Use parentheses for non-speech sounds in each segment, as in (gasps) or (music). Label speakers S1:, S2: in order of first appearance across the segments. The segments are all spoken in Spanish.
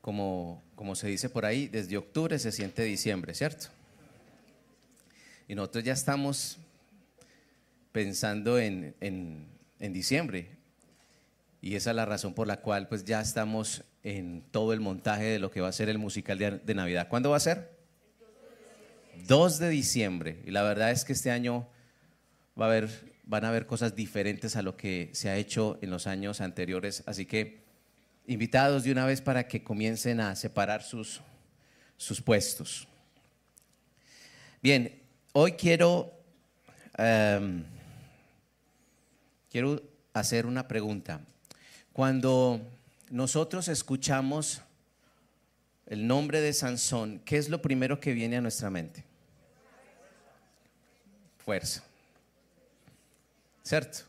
S1: como, como se dice por ahí, desde octubre se siente diciembre, ¿cierto? Y nosotros ya estamos pensando en, en diciembre. Y esa es la razón por la cual pues ya estamos en todo el montaje de lo que va a ser el musical de, Navidad. ¿Cuándo va a ser? 2 de diciembre. Y la verdad es que este año va a haber, van a haber cosas diferentes a lo que se ha hecho en los años anteriores. Así que invitados de una vez para que comiencen a separar sus, sus puestos. Bien, hoy quiero, em, quiero hacer una pregunta. Cuando nosotros escuchamos el nombre de Sansón, ¿qué es lo primero que viene a nuestra mente? Fuerza. ¿Cierto?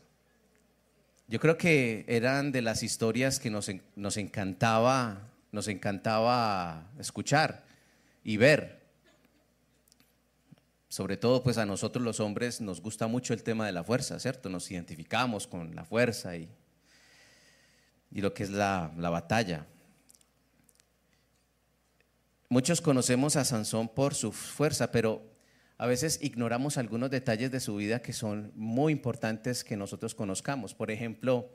S1: Yo creo que eran de las historias que nos, nos encantaba, nos encantaba escuchar y ver. Sobre todo, pues a nosotros los hombres nos gusta mucho el tema de la fuerza, ¿cierto? Nos identificamos con la fuerza y y lo que es la, batalla. Muchos conocemos a Sansón por su fuerza, pero a veces ignoramos algunos detalles de su vida que son muy importantes que nosotros conozcamos. Por ejemplo,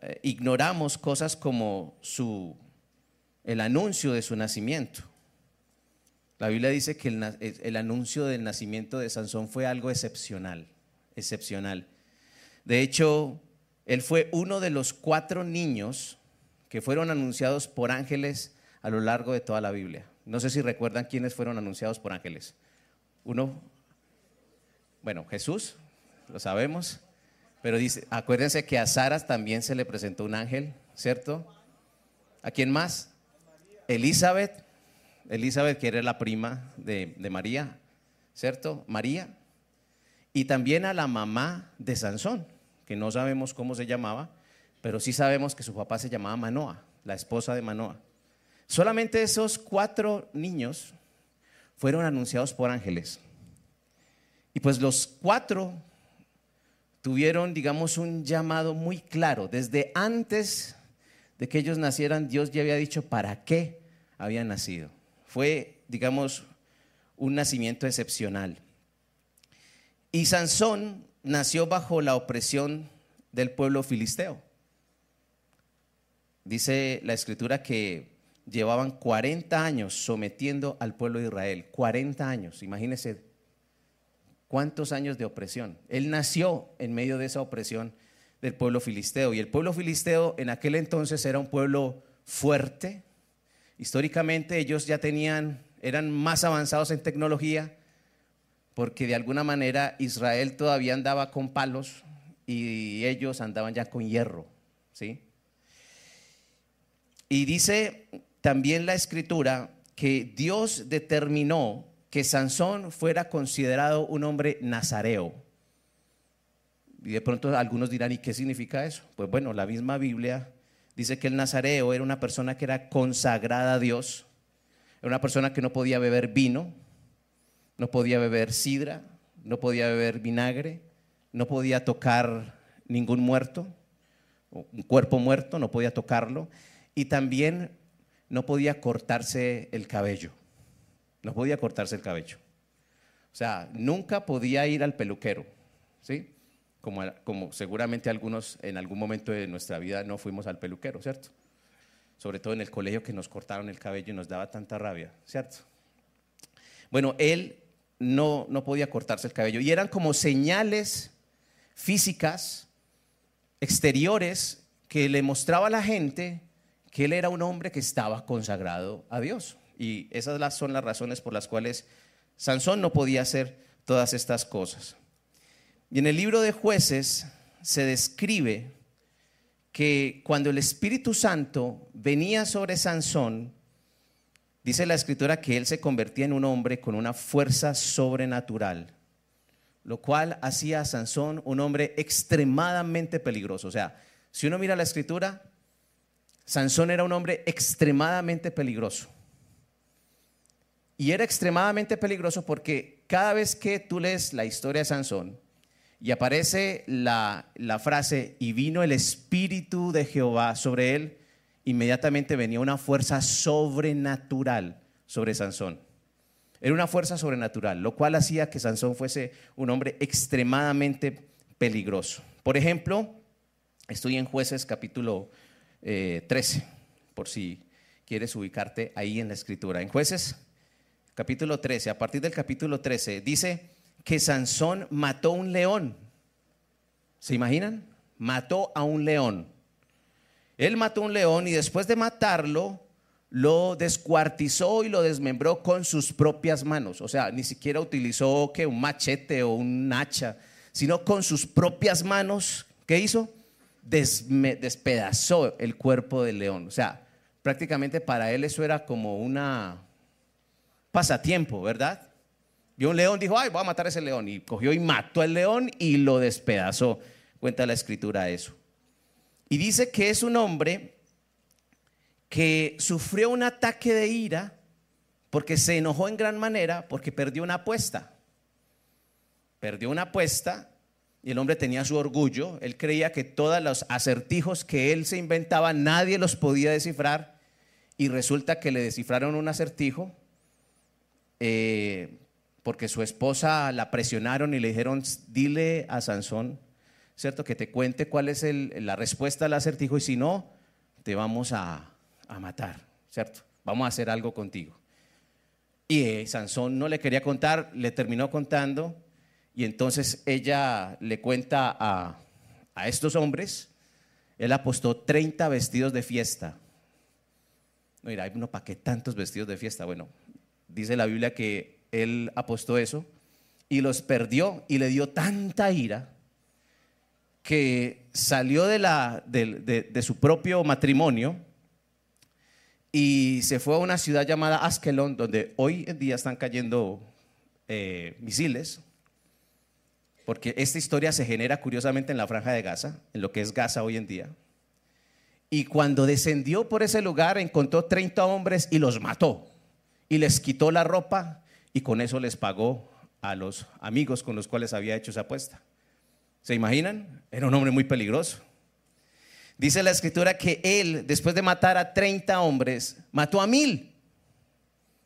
S1: eh, ignoramos cosas como el anuncio de su nacimiento. La Biblia dice que el, el, anuncio del nacimiento de Sansón fue algo excepcional, excepcional. De hecho, él fue uno de los cuatro niños que fueron anunciados por ángeles a lo largo de toda la Biblia. No sé si recuerdan quiénes fueron anunciados por ángeles. Uno, bueno, Jesús, lo sabemos, pero dice, acuérdense que a Sara también se le presentó un ángel, ¿cierto? ¿A quién más? Elizabeth, Elizabeth que era la prima de, de María, ¿cierto? María. Y también a la mamá de Sansón que no sabemos cómo se llamaba, pero sí sabemos que su papá se llamaba Manoa, la esposa de Manoa. Solamente esos cuatro niños fueron anunciados por ángeles. Y pues los cuatro tuvieron, digamos, un llamado muy claro. Desde antes de que ellos nacieran, Dios ya había dicho para qué habían nacido. Fue, digamos, un nacimiento excepcional. Y Sansón nació bajo la opresión del pueblo filisteo. Dice la escritura que llevaban 40 años sometiendo al pueblo de Israel. 40 años, imagínense cuántos años de opresión. Él nació en medio de esa opresión del pueblo filisteo. Y el pueblo filisteo en aquel entonces era un pueblo fuerte. Históricamente ellos ya tenían, eran más avanzados en tecnología, porque de alguna manera Israel todavía andaba con palos y ellos andaban ya con hierro, ¿sí? Y dice también la escritura que Dios determinó que Sansón fuera considerado un hombre nazareo. Y de pronto algunos dirán, ¿y qué significa eso? Pues bueno, la misma Biblia dice que el nazareo era una persona que era consagrada a Dios, era una persona que no podía beber vino, no podía beber sidra, no podía beber vinagre, no podía tocar ningún muerto, un cuerpo muerto, no podía tocarlo, y también no podía cortarse el cabello, no podía cortarse el cabello. O sea, nunca podía ir al peluquero, ¿sí? Como, como seguramente algunos en algún momento de nuestra vida no fuimos al peluquero, ¿cierto? Sobre todo en el colegio que nos cortaron el cabello y nos daba tanta rabia, ¿cierto? Bueno, él no, no podía cortarse el cabello y eran como señales físicas, exteriores, que le mostraba a la gente que él era un hombre que estaba consagrado a Dios. Y esas son las razones por las cuales Sansón no podía hacer todas estas cosas. Y en el libro de jueces se describe que cuando el Espíritu Santo venía sobre Sansón, dice la escritura que él se convertía en un hombre con una fuerza sobrenatural, lo cual hacía a Sansón un hombre extremadamente peligroso. O sea, si uno mira la escritura, Sansón era un hombre extremadamente peligroso. Y era extremadamente peligroso porque cada vez que tú lees la historia de Sansón y aparece la, la frase, y vino el Espíritu de Jehová sobre él, inmediatamente venía una fuerza sobrenatural sobre Sansón. Era una fuerza sobrenatural, lo cual hacía que Sansón fuese un hombre extremadamente peligroso. Por ejemplo, estoy en jueces capítulo 13, eh, por si quieres ubicarte ahí en la escritura. En jueces capítulo 13, a partir del capítulo 13, dice que Sansón mató un león. ¿Se imaginan? Mató a un león. Él mató un león y después de matarlo, lo descuartizó y lo desmembró con sus propias manos. O sea, ni siquiera utilizó un machete o un hacha, sino con sus propias manos. ¿Qué hizo? Despedazó el cuerpo del león. O sea, prácticamente para él eso era como una pasatiempo, ¿verdad? Vio un león, dijo, ay, voy a matar a ese león. Y cogió y mató al león y lo despedazó. Cuenta la escritura eso. Y dice que es un hombre que sufrió un ataque de ira porque se enojó en gran manera porque perdió una apuesta. Perdió una apuesta y el hombre tenía su orgullo. Él creía que todos los acertijos que él se inventaba nadie los podía descifrar y resulta que le descifraron un acertijo eh, porque su esposa la presionaron y le dijeron, dile a Sansón, ¿cierto? Que te cuente cuál es la respuesta al acertijo y si no, te vamos a, matar, ¿cierto? Vamos a hacer algo contigo. Y eh, Sansón no le quería contar, le terminó contando y entonces ella le cuenta a, a estos hombres, él apostó 30 vestidos de fiesta. No, mira, no, ¿para qué tantos vestidos de fiesta? Bueno, dice la Biblia que él apostó eso y los perdió y le dio tanta ira que salió de, la, de, su propio matrimonio y se fue a una ciudad llamada Askelon, donde hoy en día están cayendo eh, misiles, porque esta historia se genera curiosamente en la franja de Gaza, en lo que es Gaza hoy en día. Y cuando descendió por ese lugar encontró 30 hombres y los mató y les quitó la ropa y con eso les pagó a los amigos con los cuales había hecho esa apuesta. ¿Se imaginan? Era un hombre muy peligroso. Dice la escritura que él, después de matar a 30 hombres, mató a mil.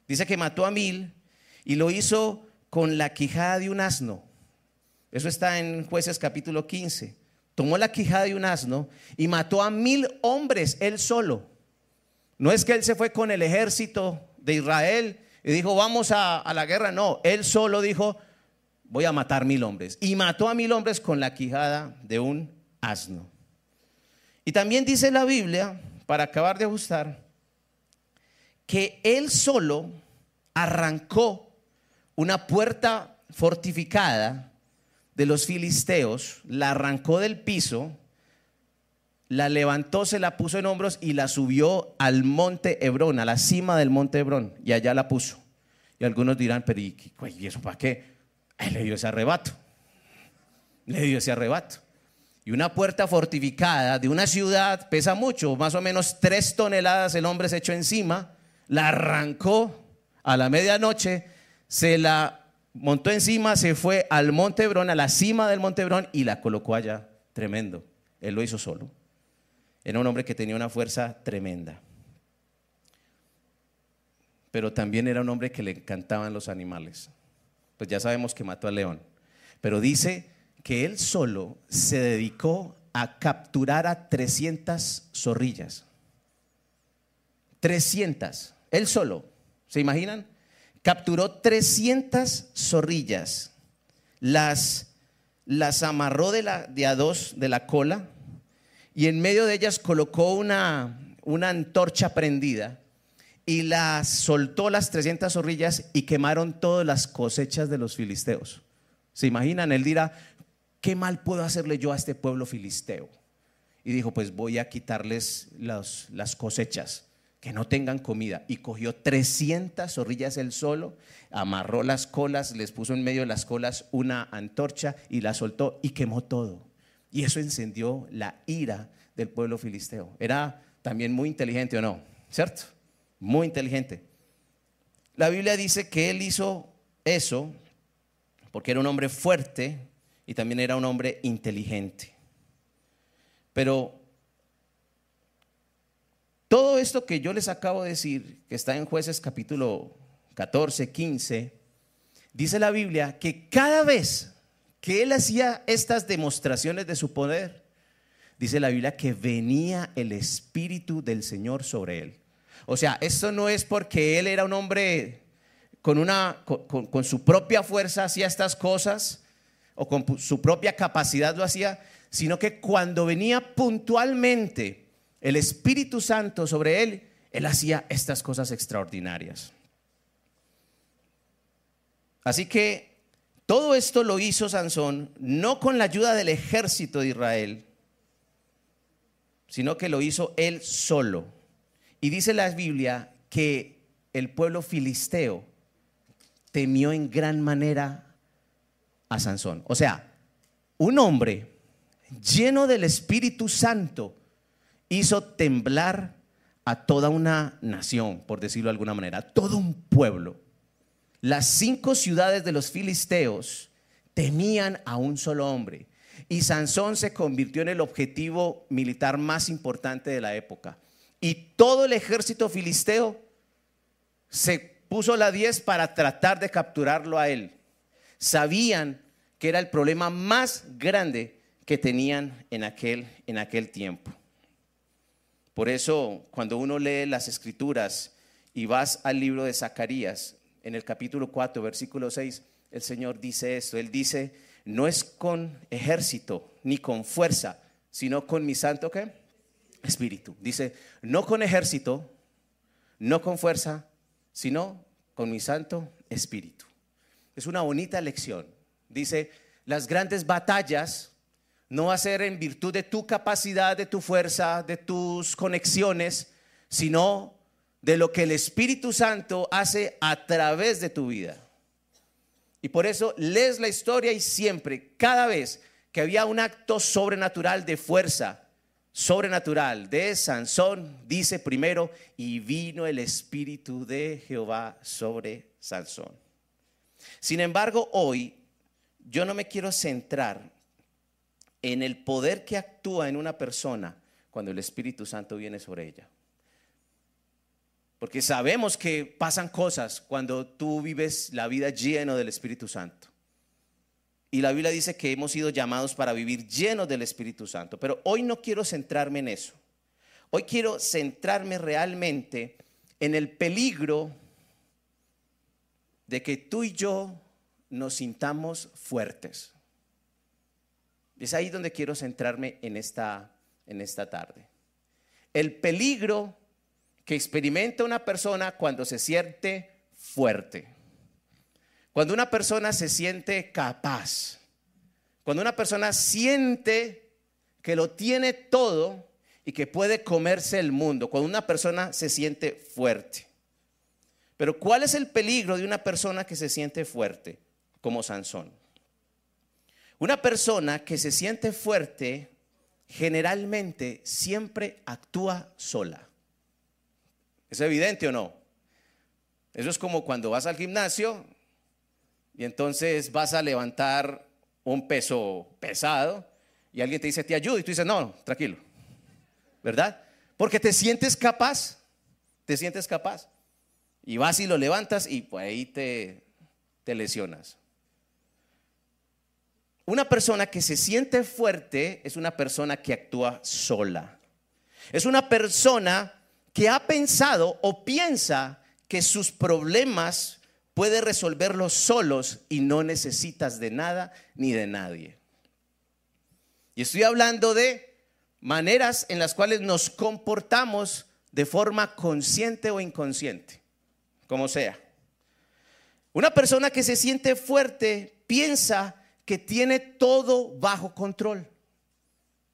S1: Dice que mató a mil y lo hizo con la quijada de un asno. Eso está en jueces capítulo 15. Tomó la quijada de un asno y mató a mil hombres él solo. No es que él se fue con el ejército de Israel y dijo, vamos a, la guerra. No, él solo dijo, voy a matar mil hombres. Y mató a mil hombres con la quijada de un asno. Y también dice la Biblia, para acabar de ajustar, que él solo arrancó una puerta fortificada de los filisteos, la arrancó del piso, la levantó, se la puso en hombros y la subió al monte Hebrón, a la cima del monte Hebrón, y allá la puso. Y algunos dirán, pero ¿y, eso para qué? Le dio ese arrebato. Le dio ese arrebato. Y una puerta fortificada de una ciudad pesa mucho, más o menos tres toneladas el hombre se echó encima, la arrancó a la medianoche, se la montó encima, se fue al monte Hebrón, a la cima del monte Hebrón y la colocó allá. Tremendo. Él lo hizo solo. Era un hombre que tenía una fuerza tremenda. Pero también era un hombre que le encantaban los animales. Pues ya sabemos que mató al león. Pero dice que él solo se dedicó a capturar a 300 zorrillas. 300. Él solo. ¿Se imaginan? Capturó 300 zorrillas. Las, las amarró de, la, de a dos de la cola y en medio de ellas colocó una, una antorcha prendida y las soltó las 300 zorrillas y quemaron todas las cosechas de los filisteos. ¿Se imaginan? Él dirá, ¿qué mal puedo hacerle yo a este pueblo filisteo? Y dijo, pues voy a quitarles las cosechas, que no tengan comida. Y cogió 300 zorrillas él solo, amarró las colas, les puso en medio de las colas una antorcha y la soltó y quemó todo. Y eso encendió la ira del pueblo filisteo. Era también muy inteligente o no, ¿cierto? Muy inteligente. La Biblia dice que él hizo eso porque era un hombre fuerte y también era un hombre inteligente. Pero todo esto que yo les acabo de decir, que está en jueces capítulo 14, 15, dice la Biblia que cada vez que él hacía estas demostraciones de su poder, dice la Biblia que venía el Espíritu del Señor sobre él. O sea, esto no es porque él era un hombre con, una, con, su propia fuerza hacía estas cosas o con su propia capacidad lo hacía, sino que cuando venía puntualmente el Espíritu Santo sobre él, él hacía estas cosas extraordinarias. Así que todo esto lo hizo Sansón no con la ayuda del ejército de Israel, sino que lo hizo él solo. Y dice la Biblia que el pueblo filisteo temió en gran manera a Sansón. O sea, un hombre lleno del Espíritu Santo hizo temblar a toda una nación, por decirlo de alguna manera, todo un pueblo. Las cinco ciudades de los filisteos temían a un solo hombre y Sansón se convirtió en el objetivo militar más importante de la época. Y todo el ejército filisteo se puso la 10 para tratar de capturarlo a él. Sabían que era el problema más grande que tenían en aquel, en aquel tiempo. Por eso, cuando uno lee las escrituras y vas al libro de Zacarías, en el capítulo 4, versículo 6, el Señor dice esto. Él dice, no es con ejército ni con fuerza, sino con mi santo ¿qué? espíritu. Dice, no con ejército, no con fuerza, sino con mi santo espíritu. Es una bonita lección. Dice, las grandes batallas no va a ser en virtud de tu capacidad, de tu fuerza, de tus conexiones, sino de lo que el Espíritu Santo hace a través de tu vida. Y por eso lees la historia y siempre, cada vez que había un acto sobrenatural de fuerza, sobrenatural de Sansón, dice primero, y vino el Espíritu de Jehová sobre Sansón. Sin embargo, hoy yo no me quiero centrar en el poder que actúa en una persona cuando el Espíritu Santo viene sobre ella. Porque sabemos que pasan cosas cuando tú vives la vida lleno del Espíritu Santo. Y la Biblia dice que hemos sido llamados para vivir llenos del Espíritu Santo. Pero hoy no quiero centrarme en eso. Hoy quiero centrarme realmente en el peligro de que tú y yo nos sintamos fuertes. Es ahí donde quiero centrarme en esta, en esta tarde. El peligro que experimenta una persona cuando se siente fuerte. Cuando una persona se siente capaz. Cuando una persona siente que lo tiene todo y que puede comerse el mundo. Cuando una persona se siente fuerte. Pero ¿cuál es el peligro de una persona que se siente fuerte? Como Sansón. Una persona que se siente fuerte generalmente siempre actúa sola. ¿Es evidente o no? Eso es como cuando vas al gimnasio y entonces vas a levantar un peso pesado y alguien te dice, te ayudo, y tú dices, no, tranquilo, ¿verdad? Porque te sientes capaz, te sientes capaz. Y vas y lo levantas y pues ahí te, te lesionas. Una persona que se siente fuerte es una persona que actúa sola. Es una persona que ha pensado o piensa que sus problemas puede resolverlos solos y no necesitas de nada ni de nadie. Y estoy hablando de maneras en las cuales nos comportamos de forma consciente o inconsciente, como sea. Una persona que se siente fuerte piensa que tiene todo bajo control.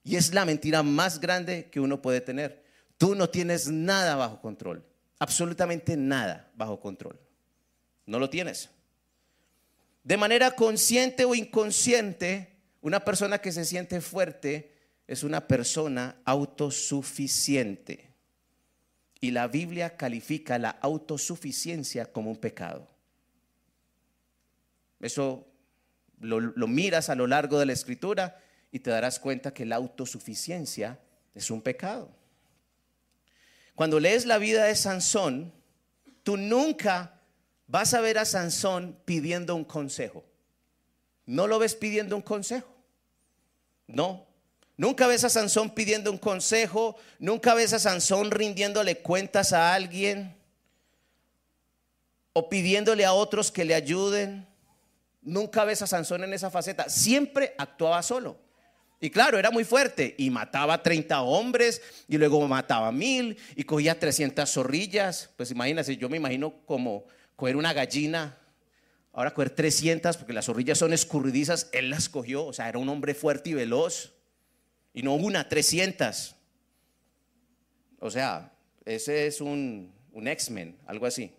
S1: Y es la mentira más grande que uno puede tener. Tú no tienes nada bajo control, absolutamente nada bajo control. No lo tienes. De manera consciente o inconsciente, una persona que se siente fuerte es una persona autosuficiente. Y la Biblia califica la autosuficiencia como un pecado. Eso lo, miras a lo largo de la escritura y te darás cuenta que la autosuficiencia es un pecado. cuando lees la vida de Sansón, tú nunca vas a ver a Sansón pidiendo un consejo. No lo ves pidiendo un consejo. No. Nunca ves a Sansón pidiendo un consejo. Nunca ves a Sansón rindiéndole cuentas a alguien. O pidiéndole a otros que le ayuden. Nunca ves a Sansón en esa faceta. Siempre actuaba solo. Y claro, era muy fuerte y mataba 30 hombres y luego mataba mil y cogía 300 zorrillas. Pues imagínense, yo me imagino como coger una gallina, ahora coger 300 porque las zorrillas son escurridizas, él las cogió, o sea, era un hombre fuerte y veloz. Y no una, 300. O sea, ese es un, un X-Men, algo así.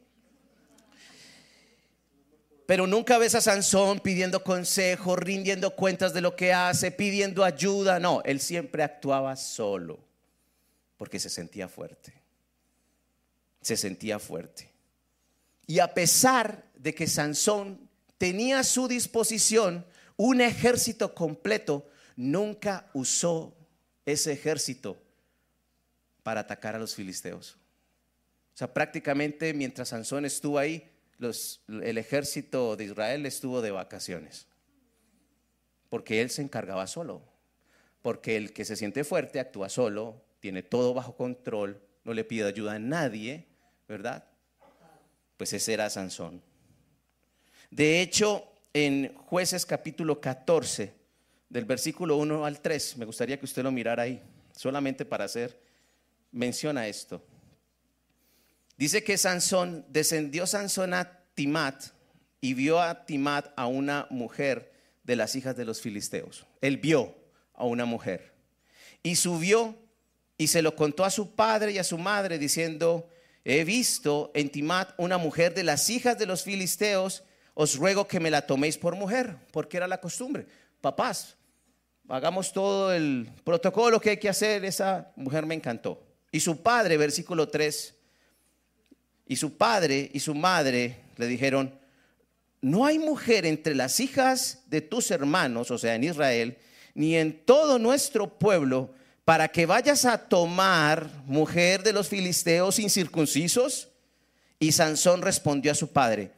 S1: Pero nunca ves a Sansón pidiendo consejo, rindiendo cuentas de lo que hace, pidiendo ayuda. No, él siempre actuaba solo porque se sentía fuerte. Se sentía fuerte. Y a pesar de que Sansón tenía a su disposición un ejército completo, nunca usó ese ejército para atacar a los filisteos. O sea, prácticamente mientras Sansón estuvo ahí, el ejército de Israel estuvo de vacaciones, porque él se encargaba solo, porque el que se siente fuerte actúa solo, tiene todo bajo control, no le pide ayuda a nadie, ¿verdad? Pues ese era Sansón. De hecho, en jueces capítulo 14, del versículo 1 al 3, me gustaría que usted lo mirara ahí, solamente para hacer mención a esto. Dice que Sansón, descendió Sansón a Timat y vio a Timat a una mujer de las hijas de los filisteos. Él vio a una mujer y subió y se lo contó a su padre y a su madre diciendo, he visto en Timat una mujer de las hijas de los filisteos, os ruego que me la toméis por mujer, porque era la costumbre. Papás, hagamos todo el protocolo que hay que hacer, esa mujer me encantó. Y su padre, versículo 3, y su padre y su madre le dijeron, no hay mujer entre las hijas de tus hermanos, o sea, en Israel, ni en todo nuestro pueblo, para que vayas a tomar mujer de los filisteos incircuncisos. Y Sansón respondió a su padre,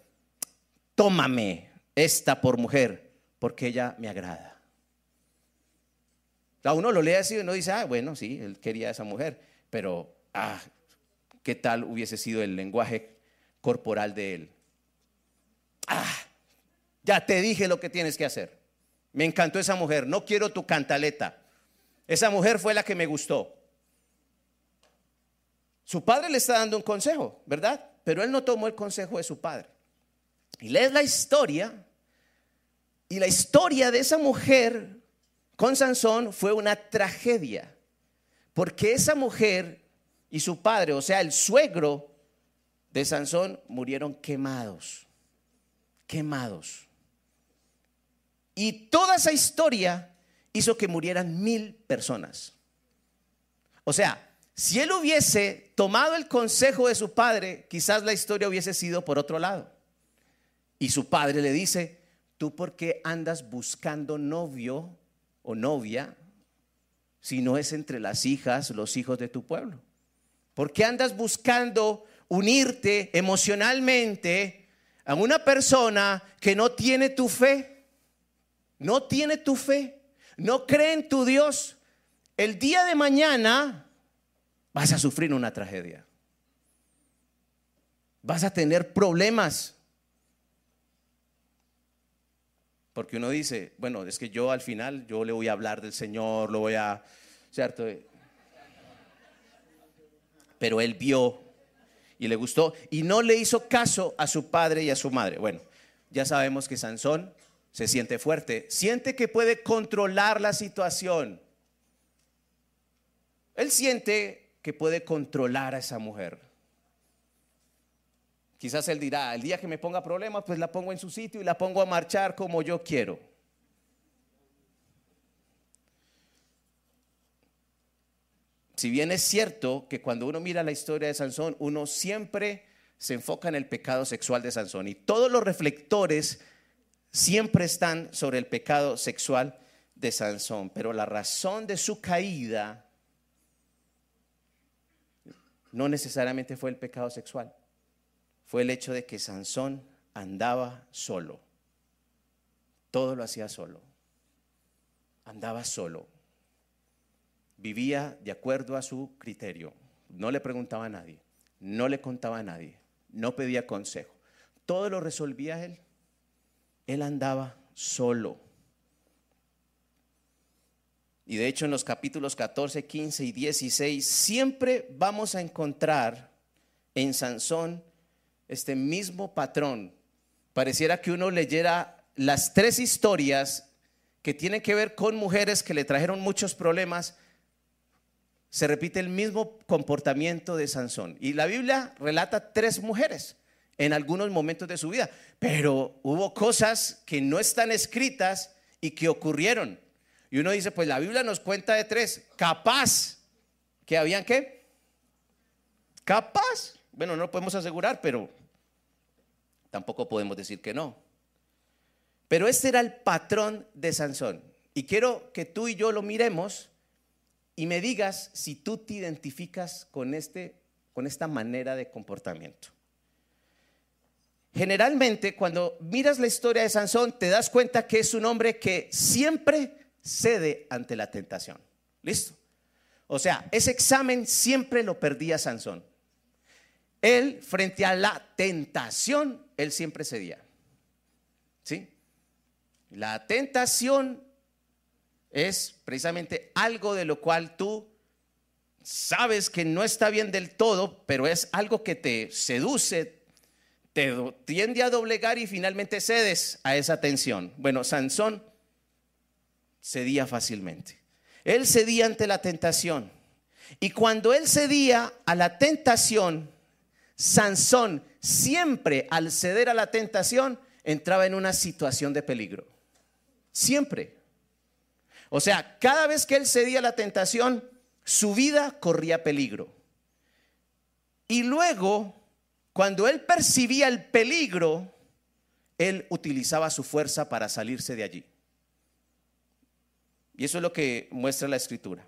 S1: tómame esta por mujer, porque ella me agrada. A uno lo lee así y uno dice, ah, bueno, sí, él quería a esa mujer, pero, ah, qué tal hubiese sido el lenguaje corporal de él. Ah, ya te dije lo que tienes que hacer. Me encantó esa mujer, no quiero tu cantaleta. Esa mujer fue la que me gustó. Su padre le está dando un consejo, ¿verdad? Pero él no tomó el consejo de su padre. Y lees la historia, y la historia de esa mujer con Sansón fue una tragedia, porque esa mujer y su padre, o sea, el suegro de Sansón, murieron quemados, quemados. Y toda esa historia hizo que murieran mil personas. O sea, si él hubiese tomado el consejo de su padre, quizás la historia hubiese sido por otro lado. Y su padre le dice, ¿tú por qué andas buscando novio o novia si no es entre las hijas, los hijos de tu pueblo? ¿Por qué andas buscando unirte emocionalmente a una persona que no tiene tu fe? No tiene tu fe, no cree en tu Dios. El día de mañana vas a sufrir una tragedia. Vas a tener problemas. Porque uno dice, bueno, es que yo al final yo le voy a hablar del Señor, lo voy a, ¿cierto? Pero él vio y le gustó y no le hizo caso a su padre y a su madre. Bueno, ya sabemos que Sansón se siente fuerte, siente que puede controlar la situación. Él siente que puede controlar a esa mujer. Quizás él dirá, el día que me ponga problemas, pues la pongo en su sitio y la pongo a marchar como yo quiero. Si bien es cierto que cuando uno mira la historia de Sansón, uno siempre se enfoca en el pecado sexual de Sansón y todos los reflectores siempre están sobre el pecado sexual de Sansón, pero la razón de su caída no necesariamente fue el pecado sexual, fue el hecho de que Sansón andaba solo. Todo lo hacía solo. Andaba solo. Vivía de acuerdo a su criterio. No le preguntaba a nadie, no le contaba a nadie, no pedía consejo. Todo lo resolvía él. Él andaba solo. Y de hecho en los capítulos 14, 15 y 16 siempre vamos a encontrar en Sansón este mismo patrón. Pareciera que uno leyera las tres historias que tienen que ver con mujeres que le trajeron muchos problemas. Se repite el mismo comportamiento de Sansón. Y la Biblia relata tres mujeres en algunos momentos de su vida, pero hubo cosas que no están escritas y que ocurrieron. Y uno dice, pues la Biblia nos cuenta de tres. Capaz. ¿Que habían qué? Capaz. Bueno, no podemos asegurar, pero tampoco podemos decir que no. Pero este era el patrón de Sansón. Y quiero que tú y yo lo miremos y me digas si tú te identificas con, este, con esta manera de comportamiento. Generalmente, cuando miras la historia de Sansón, te das cuenta que es un hombre que siempre cede ante la tentación. ¿Listo? O sea, ese examen siempre lo perdía Sansón. Él, frente a la tentación, él siempre cedía. ¿Sí? La tentación es precisamente algo de lo cual tú sabes que no está bien del todo, pero es algo que te seduce, te tiende a doblegar y finalmente cedes a esa tensión. Bueno, Sansón cedía fácilmente. Él cedía ante la tentación. Y cuando él cedía a la tentación, Sansón siempre al ceder a la tentación entraba en una situación de peligro. Siempre. O sea, cada vez que él cedía a la tentación, su vida corría peligro. Y luego, cuando él percibía el peligro, él utilizaba su fuerza para salirse de allí. Y eso es lo que muestra la escritura.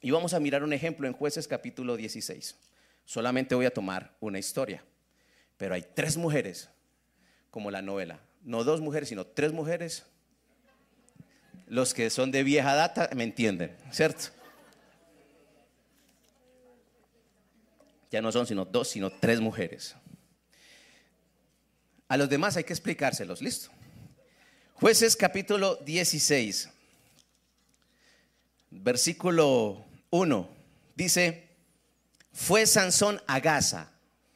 S1: Y vamos a mirar un ejemplo en jueces capítulo 16. Solamente voy a tomar una historia, pero hay tres mujeres, como la novela. No dos mujeres, sino tres mujeres. Los que son de vieja data me entienden, ¿cierto? Ya no son sino dos, sino tres mujeres. A los demás hay que explicárselos, listo. Jueces capítulo 16 versículo 1, dice, fue Sansón a Gaza.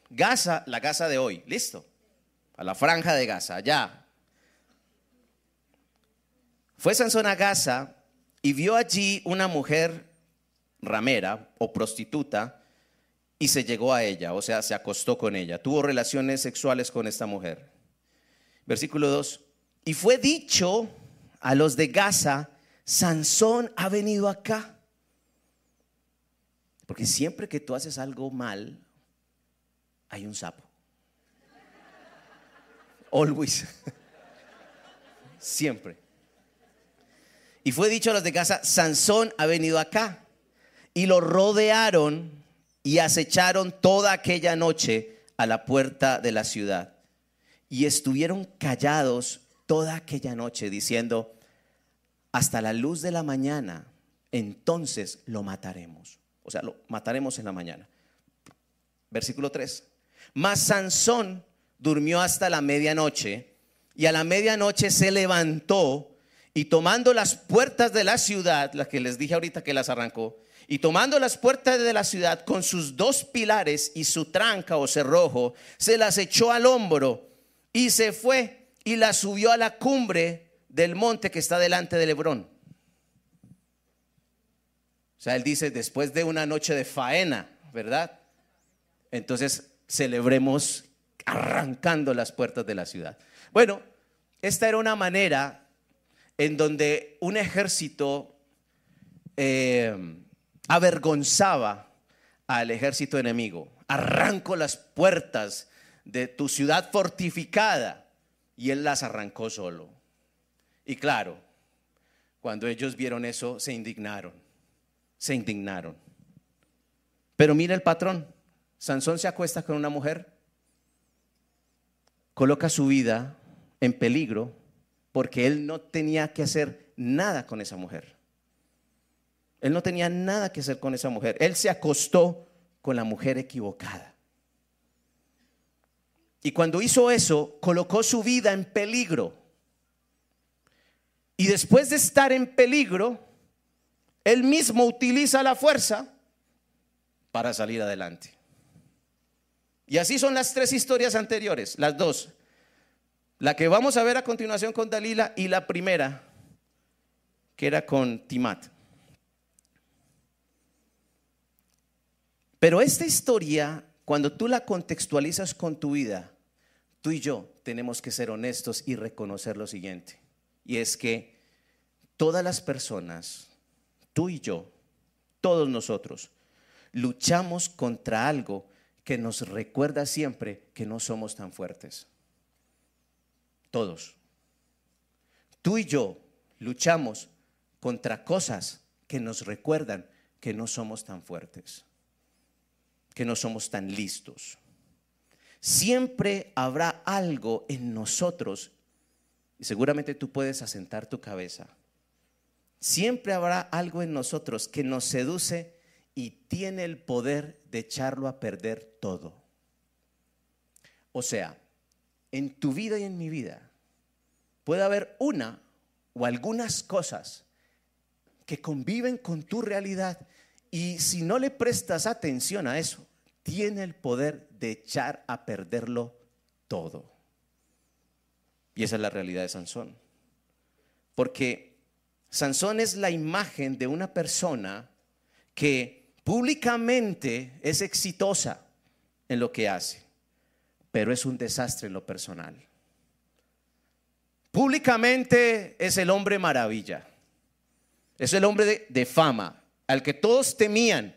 S1: Gaza, la Gaza de hoy, listo. A la franja de Gaza, allá. Fue Sansón a Gaza y vio allí una mujer ramera o prostituta y se llegó a ella, o sea, se acostó con ella, tuvo relaciones sexuales con esta mujer. Versículo 2. Y fue dicho a los de Gaza, Sansón ha venido acá. Porque siempre que tú haces algo mal, hay un sapo. Always. (laughs) Siempre. Y fue dicho a los de casa, Sansón ha venido acá. Y lo rodearon y acecharon toda aquella noche a la puerta de la ciudad. Y estuvieron callados toda aquella noche diciendo, hasta la luz de la mañana, entonces lo mataremos. O sea, lo mataremos en la mañana. Versículo 3. Mas Sansón durmió hasta la medianoche y a la medianoche se levantó y tomando las puertas de la ciudad, las que les dije ahorita que las arrancó, y tomando las puertas de la ciudad con sus dos pilares y su tranca o cerrojo, se las echó al hombro y se fue y las subió a la cumbre del monte que está delante de Hebrón. O sea, él dice, después de una noche de faena, ¿verdad? Entonces celebremos arrancando las puertas de la ciudad. Bueno, esta era una manera en donde un ejército eh, avergonzaba al ejército enemigo. Arranco las puertas de tu ciudad fortificada y él las arrancó solo. Y claro, cuando ellos vieron eso, se indignaron, se indignaron. Pero mira el patrón, Sansón se acuesta con una mujer, coloca su vida en peligro porque él no tenía que hacer nada con esa mujer. Él no tenía nada que hacer con esa mujer. Él se acostó con la mujer equivocada. Y cuando hizo eso, colocó su vida en peligro. Y después de estar en peligro, él mismo utiliza la fuerza para salir adelante. Y así son las tres historias anteriores, las dos. La que vamos a ver a continuación con Dalila y la primera, que era con Timat. Pero esta historia, cuando tú la contextualizas con tu vida, tú y yo tenemos que ser honestos y reconocer lo siguiente. Y es que todas las personas, tú y yo, todos nosotros, luchamos contra algo que nos recuerda siempre que no somos tan fuertes. Todos. Tú y yo luchamos contra cosas que nos recuerdan que no somos tan fuertes, que no somos tan listos. Siempre habrá algo en nosotros, y seguramente tú puedes asentar tu cabeza, siempre habrá algo en nosotros que nos seduce y tiene el poder de echarlo a perder todo. O sea, en tu vida y en mi vida puede haber una o algunas cosas que conviven con tu realidad y si no le prestas atención a eso, tiene el poder de echar a perderlo todo. Y esa es la realidad de Sansón. Porque Sansón es la imagen de una persona que Públicamente es exitosa en lo que hace, pero es un desastre en lo personal. Públicamente es el hombre maravilla. Es el hombre de, fama, al que todos temían,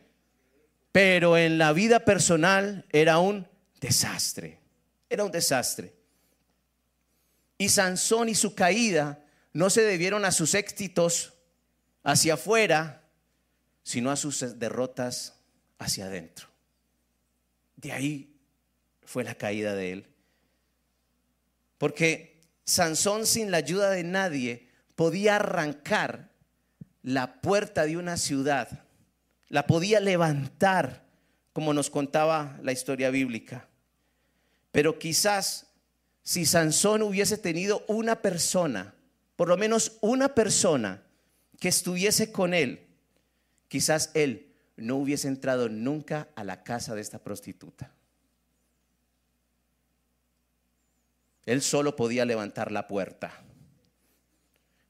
S1: pero en la vida personal era un desastre. Era un desastre. Y Sansón y su caída no se debieron a sus éxitos hacia afuera, sino a sus derrotas hacia adentro. De ahí fue la caída de él. Porque Sansón sin la ayuda de nadie podía arrancar la puerta de una ciudad, la podía levantar, como nos contaba la historia bíblica. Pero quizás si Sansón hubiese tenido una persona, por lo menos una persona que estuviese con él, quizás él no hubiese entrado nunca a la casa de esta prostituta. Él solo podía levantar la puerta.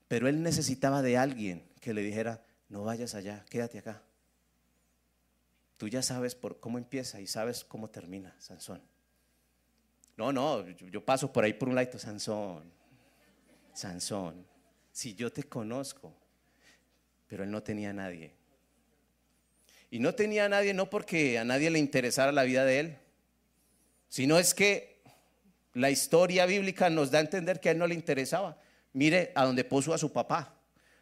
S1: Pero él necesitaba de alguien que le dijera, no vayas allá, quédate acá. Tú ya sabes por cómo empieza y sabes cómo termina, Sansón. No, no, yo, paso por ahí por un lado, Sansón, Sansón, si yo te conozco, pero él no tenía nadie. Y no tenía a nadie, no porque a nadie le interesara la vida de él, sino es que la historia bíblica nos da a entender que a él no le interesaba. Mire a donde puso a su papá.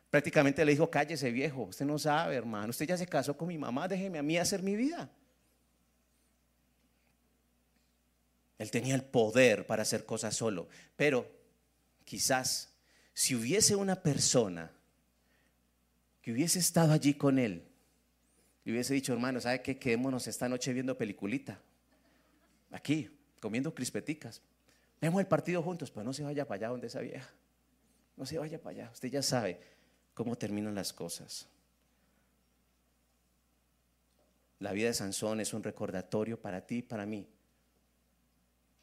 S1: Prácticamente le dijo, cállese viejo, usted no sabe, hermano, usted ya se casó con mi mamá, déjeme a mí hacer mi vida. Él tenía el poder para hacer cosas solo, pero quizás si hubiese una persona que hubiese estado allí con él, y hubiese dicho, hermano, ¿sabe qué? Quedémonos esta noche viendo peliculita. Aquí, comiendo crispeticas. Vemos el partido juntos, pero no se vaya para allá donde esa vieja. No se vaya para allá. Usted ya sabe cómo terminan las cosas. La vida de Sansón es un recordatorio para ti y para mí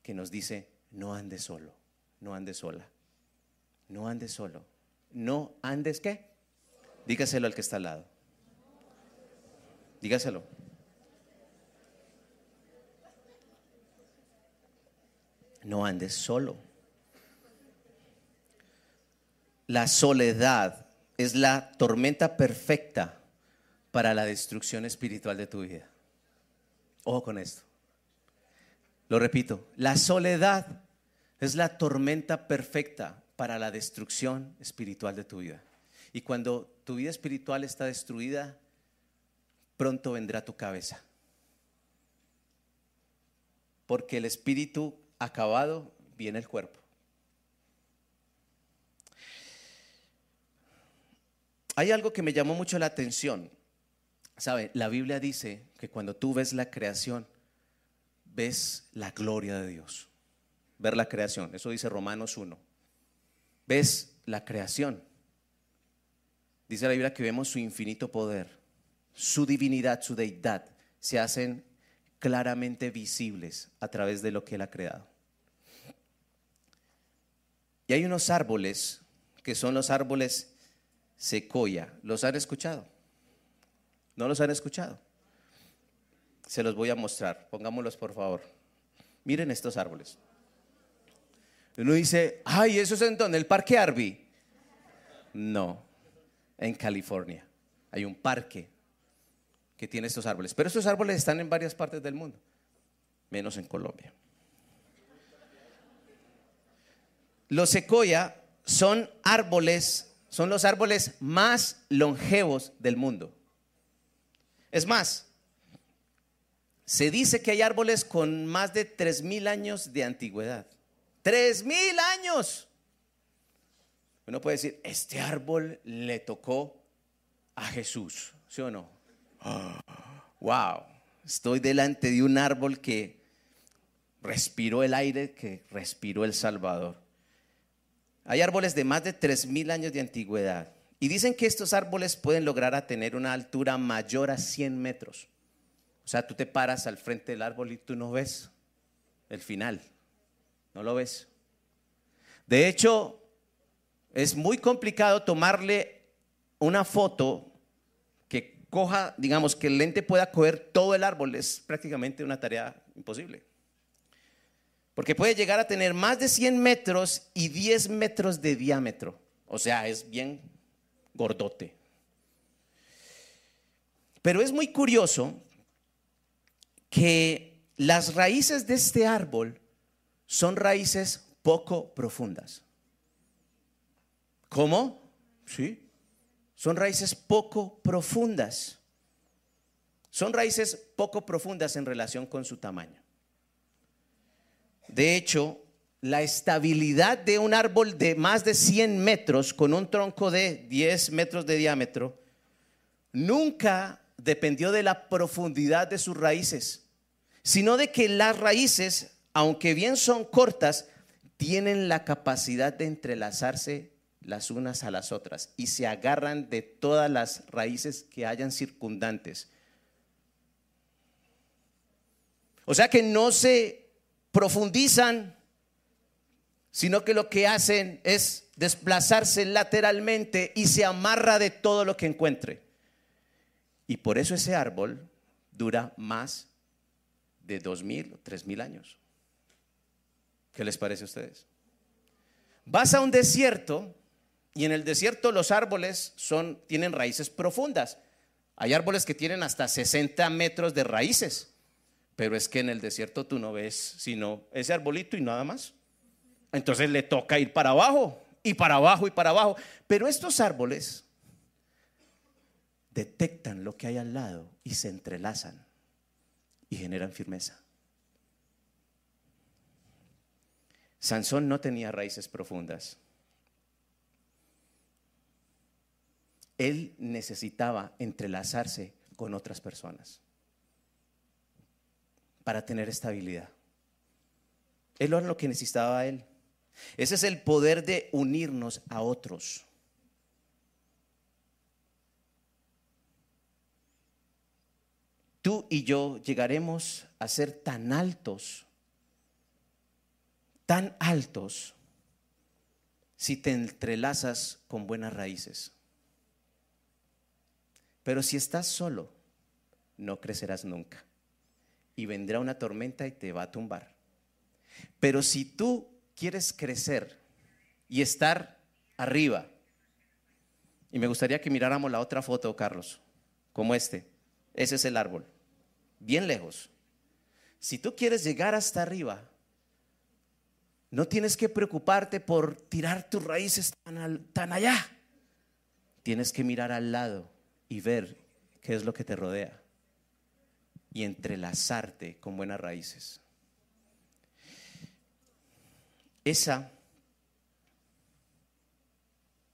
S1: que nos dice, no andes solo, no andes sola, no andes solo, no andes qué? Dígaselo al que está al lado. Dígaselo. No andes solo. La soledad es la tormenta perfecta para la destrucción espiritual de tu vida. Ojo con esto. Lo repito, la soledad es la tormenta perfecta para la destrucción espiritual de tu vida. Y cuando tu vida espiritual está destruida, pronto vendrá tu cabeza. porque el espíritu acabado viene el cuerpo. Hay algo que me llamó mucho la atención. ¿Sabe? La Biblia dice que cuando tú ves la creación, ves la gloria de Dios. Ver la creación, eso dice Romanos 1. Ves la creación. Dice la Biblia que vemos su infinito poder, su divinidad, su deidad, se hacen claramente visibles a través de lo que Él ha creado. Y hay unos árboles que son los árboles secoya. ¿Los han escuchado? ¿No los han escuchado? Se los voy a mostrar. Pongámoslos por favor. Miren estos árboles. Uno dice, ay, ¿eso es en donde? ¿El Parque Arby? No, en California. Hay un parque que tiene estos árboles. Pero estos árboles están en varias partes del mundo, menos en Colombia. Los secoya son árboles, son los árboles más longevos del mundo. Es más, se dice que hay árboles con más de 3.000 años de antigüedad. ¡Tres mil años! Uno puede decir, este árbol le tocó a Jesús, ¿sí o no? (gasps) wow, estoy delante de un árbol que respiró el aire que respiró el Salvador. Hay árboles de más de tres mil años de antigüedad y dicen que estos árboles pueden lograr a tener una altura mayor a 100 metros. O sea, tú te paras al frente del árbol y tú no ves el final. ¿No lo ves? De hecho, es muy complicado tomarle una foto que coja, digamos, que el lente pueda coger todo el árbol. Es prácticamente una tarea imposible. Porque puede llegar a tener más de 100 metros y 10 metros de diámetro. O sea, es bien gordote. Pero es muy curioso que las raíces de este árbol son raíces poco profundas. ¿Cómo? Sí. Son raíces poco profundas. Son raíces poco profundas en relación con su tamaño. De hecho, la estabilidad de un árbol de más de 100 metros con un tronco de 10 metros de diámetro nunca dependió de la profundidad de sus raíces, sino de que las raíces aunque bien son cortas, tienen la capacidad de entrelazarse las unas a las otras y se agarran de todas las raíces que hayan circundantes. O sea que no se profundizan, sino que lo que hacen es desplazarse lateralmente y se amarra de todo lo que encuentre. Y por eso ese árbol dura más de dos mil o tres mil años. ¿Qué les parece a ustedes? Vas a un desierto y en el desierto los árboles son, tienen raíces profundas. Hay árboles que tienen hasta 60 metros de raíces, pero es que en el desierto tú no ves sino ese arbolito y nada más. Entonces le toca ir para abajo y para abajo y para abajo. Pero estos árboles detectan lo que hay al lado y se entrelazan y generan firmeza. Sansón no tenía raíces profundas. Él necesitaba entrelazarse con otras personas para tener estabilidad. Es lo que necesitaba él. Ese es el poder de unirnos a otros. Tú y yo llegaremos a ser tan altos tan altos si te entrelazas con buenas raíces. Pero si estás solo, no crecerás nunca. Y vendrá una tormenta y te va a tumbar. Pero si tú quieres crecer y estar arriba, y me gustaría que miráramos la otra foto, Carlos, como este. Ese es el árbol, bien lejos. Si tú quieres llegar hasta arriba, no tienes que preocuparte por tirar tus raíces tan, allá. Tienes que mirar al lado y ver qué es lo que te rodea y entrelazarte con buenas raíces. Esa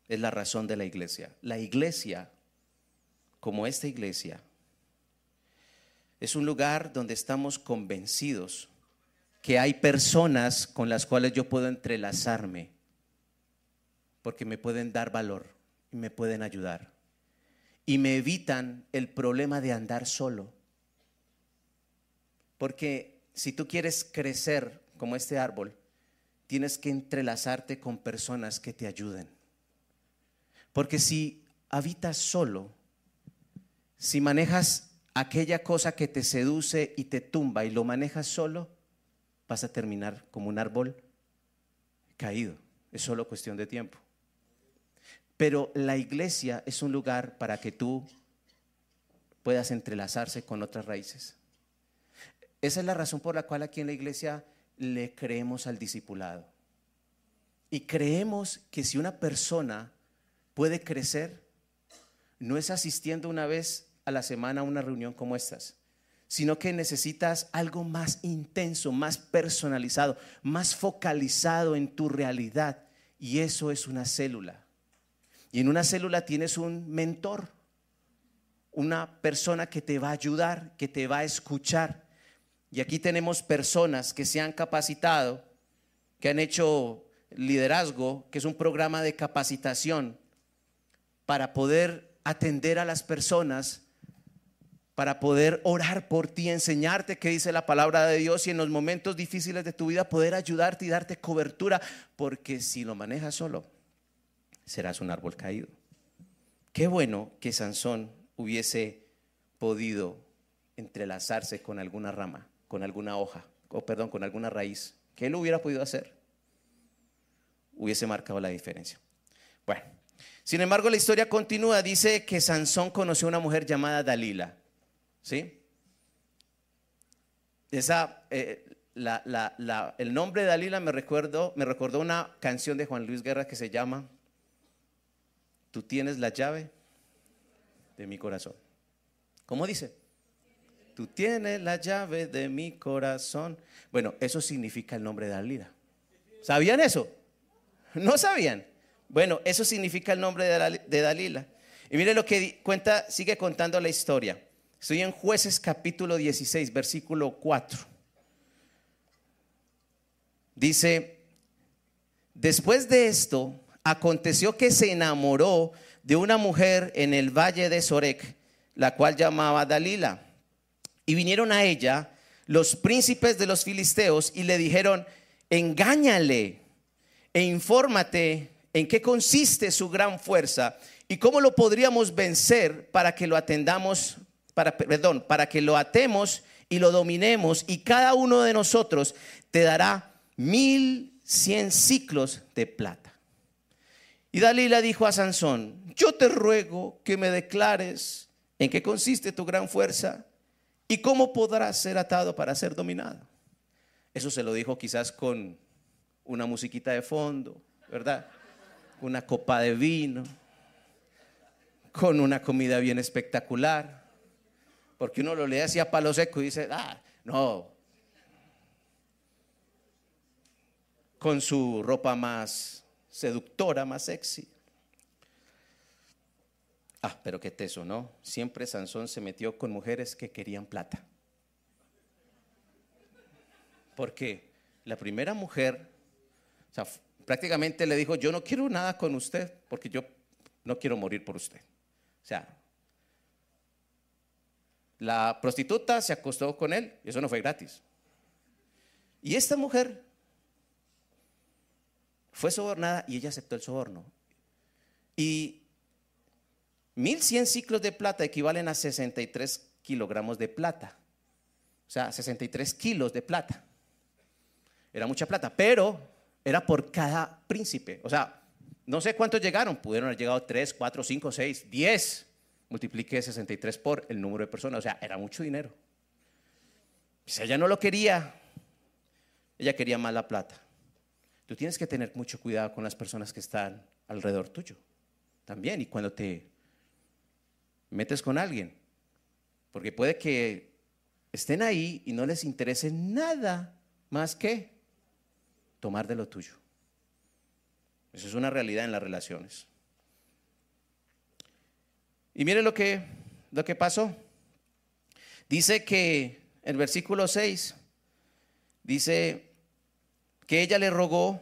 S1: es la razón de la iglesia. La iglesia, como esta iglesia, es un lugar donde estamos convencidos que hay personas con las cuales yo puedo entrelazarme porque me pueden dar valor y me pueden ayudar y me evitan el problema de andar solo. Porque si tú quieres crecer como este árbol, tienes que entrelazarte con personas que te ayuden. Porque si habitas solo, si manejas aquella cosa que te seduce y te tumba y lo manejas solo, vas a terminar como un árbol caído. Es solo cuestión de tiempo. Pero la iglesia es un lugar para que tú puedas entrelazarse con otras raíces. Esa es la razón por la cual aquí en la iglesia le creemos al discipulado. Y creemos que si una persona puede crecer, no es asistiendo una vez a la semana a una reunión como estas, sino que necesitas algo más intenso, más personalizado, más focalizado en tu realidad. Y eso es una célula. Y en una célula tienes un mentor, una persona que te va a ayudar, que te va a escuchar. Y aquí tenemos personas que se han capacitado, que han hecho liderazgo, que es un programa de capacitación para poder atender a las personas, para poder orar por ti, enseñarte qué dice la palabra de Dios y en los momentos difíciles de tu vida poder ayudarte y darte cobertura, porque si lo manejas solo, serás un árbol caído. Qué bueno que Sansón hubiese podido entrelazarse con alguna rama, con alguna hoja, o perdón, con alguna raíz. ¿Qué él hubiera podido hacer? Hubiese marcado la diferencia. Bueno, sin embargo, la historia continúa. Dice que Sansón conoció a una mujer llamada Dalila. ¿Sí? Esa, eh, el nombre de Dalila me, recuerdo, me recordó una canción de Juan Luis Guerra que se llama tú tienes la llave de mi corazón. ¿Cómo dice? Tú tienes la llave de mi corazón. Bueno, eso significa el nombre de Dalila. ¿Sabían eso? ¿No sabían? Bueno, eso significa el nombre de Dalila. Y miren lo que cuenta, sigue contando la historia. Estoy en jueces capítulo 16, versículo 4. Dice, después de esto, aconteció que se enamoró de una mujer en el valle de Sorek, la cual llamaba Dalila. Y vinieron a ella los príncipes de los filisteos y le dijeron, engáñale e infórmate en qué consiste su gran fuerza y cómo lo podríamos vencer para que lo atendamos, para, perdón, para que lo atemos y lo dominemos y cada uno de nosotros te dará mil cien ciclos de plata. Y Dalila dijo a Sansón, yo te ruego que me declares en qué consiste tu gran fuerza y cómo podrás ser atado para ser dominado. Eso se lo dijo quizás con una musiquita de fondo, ¿verdad? Una copa de vino, con una comida bien espectacular, porque uno lo lee así a palo seco y dice, ah, no, con su ropa más seductora, más sexy. Ah, pero qué teso, ¿no? Siempre Sansón se metió con mujeres que querían plata. Porque la primera mujer, o sea, prácticamente le dijo, yo no quiero nada con usted porque yo no quiero morir por usted. O sea, la prostituta se acostó con él y eso no fue gratis. Y esta mujer fue sobornada y ella aceptó el soborno. Y 1100 ciclos de plata equivalen a 63 kilogramos de plata. O sea, 63 kilos de plata. Era mucha plata, pero era por cada príncipe. O sea, no sé cuántos llegaron. Pudieron haber llegado 3, 4, 5, 6, 10. Multipliqué 63 por el número de personas. O sea, era mucho dinero. Si ella no lo quería, ella quería más la plata. Tú tienes que tener mucho cuidado con las personas que están alrededor tuyo. También, y cuando te metes con alguien, porque puede que estén ahí y no les interese nada más que tomar de lo tuyo. Eso es una realidad en las relaciones. Y mire lo que, lo que pasó. Dice que el versículo 6, dice que ella le rogó,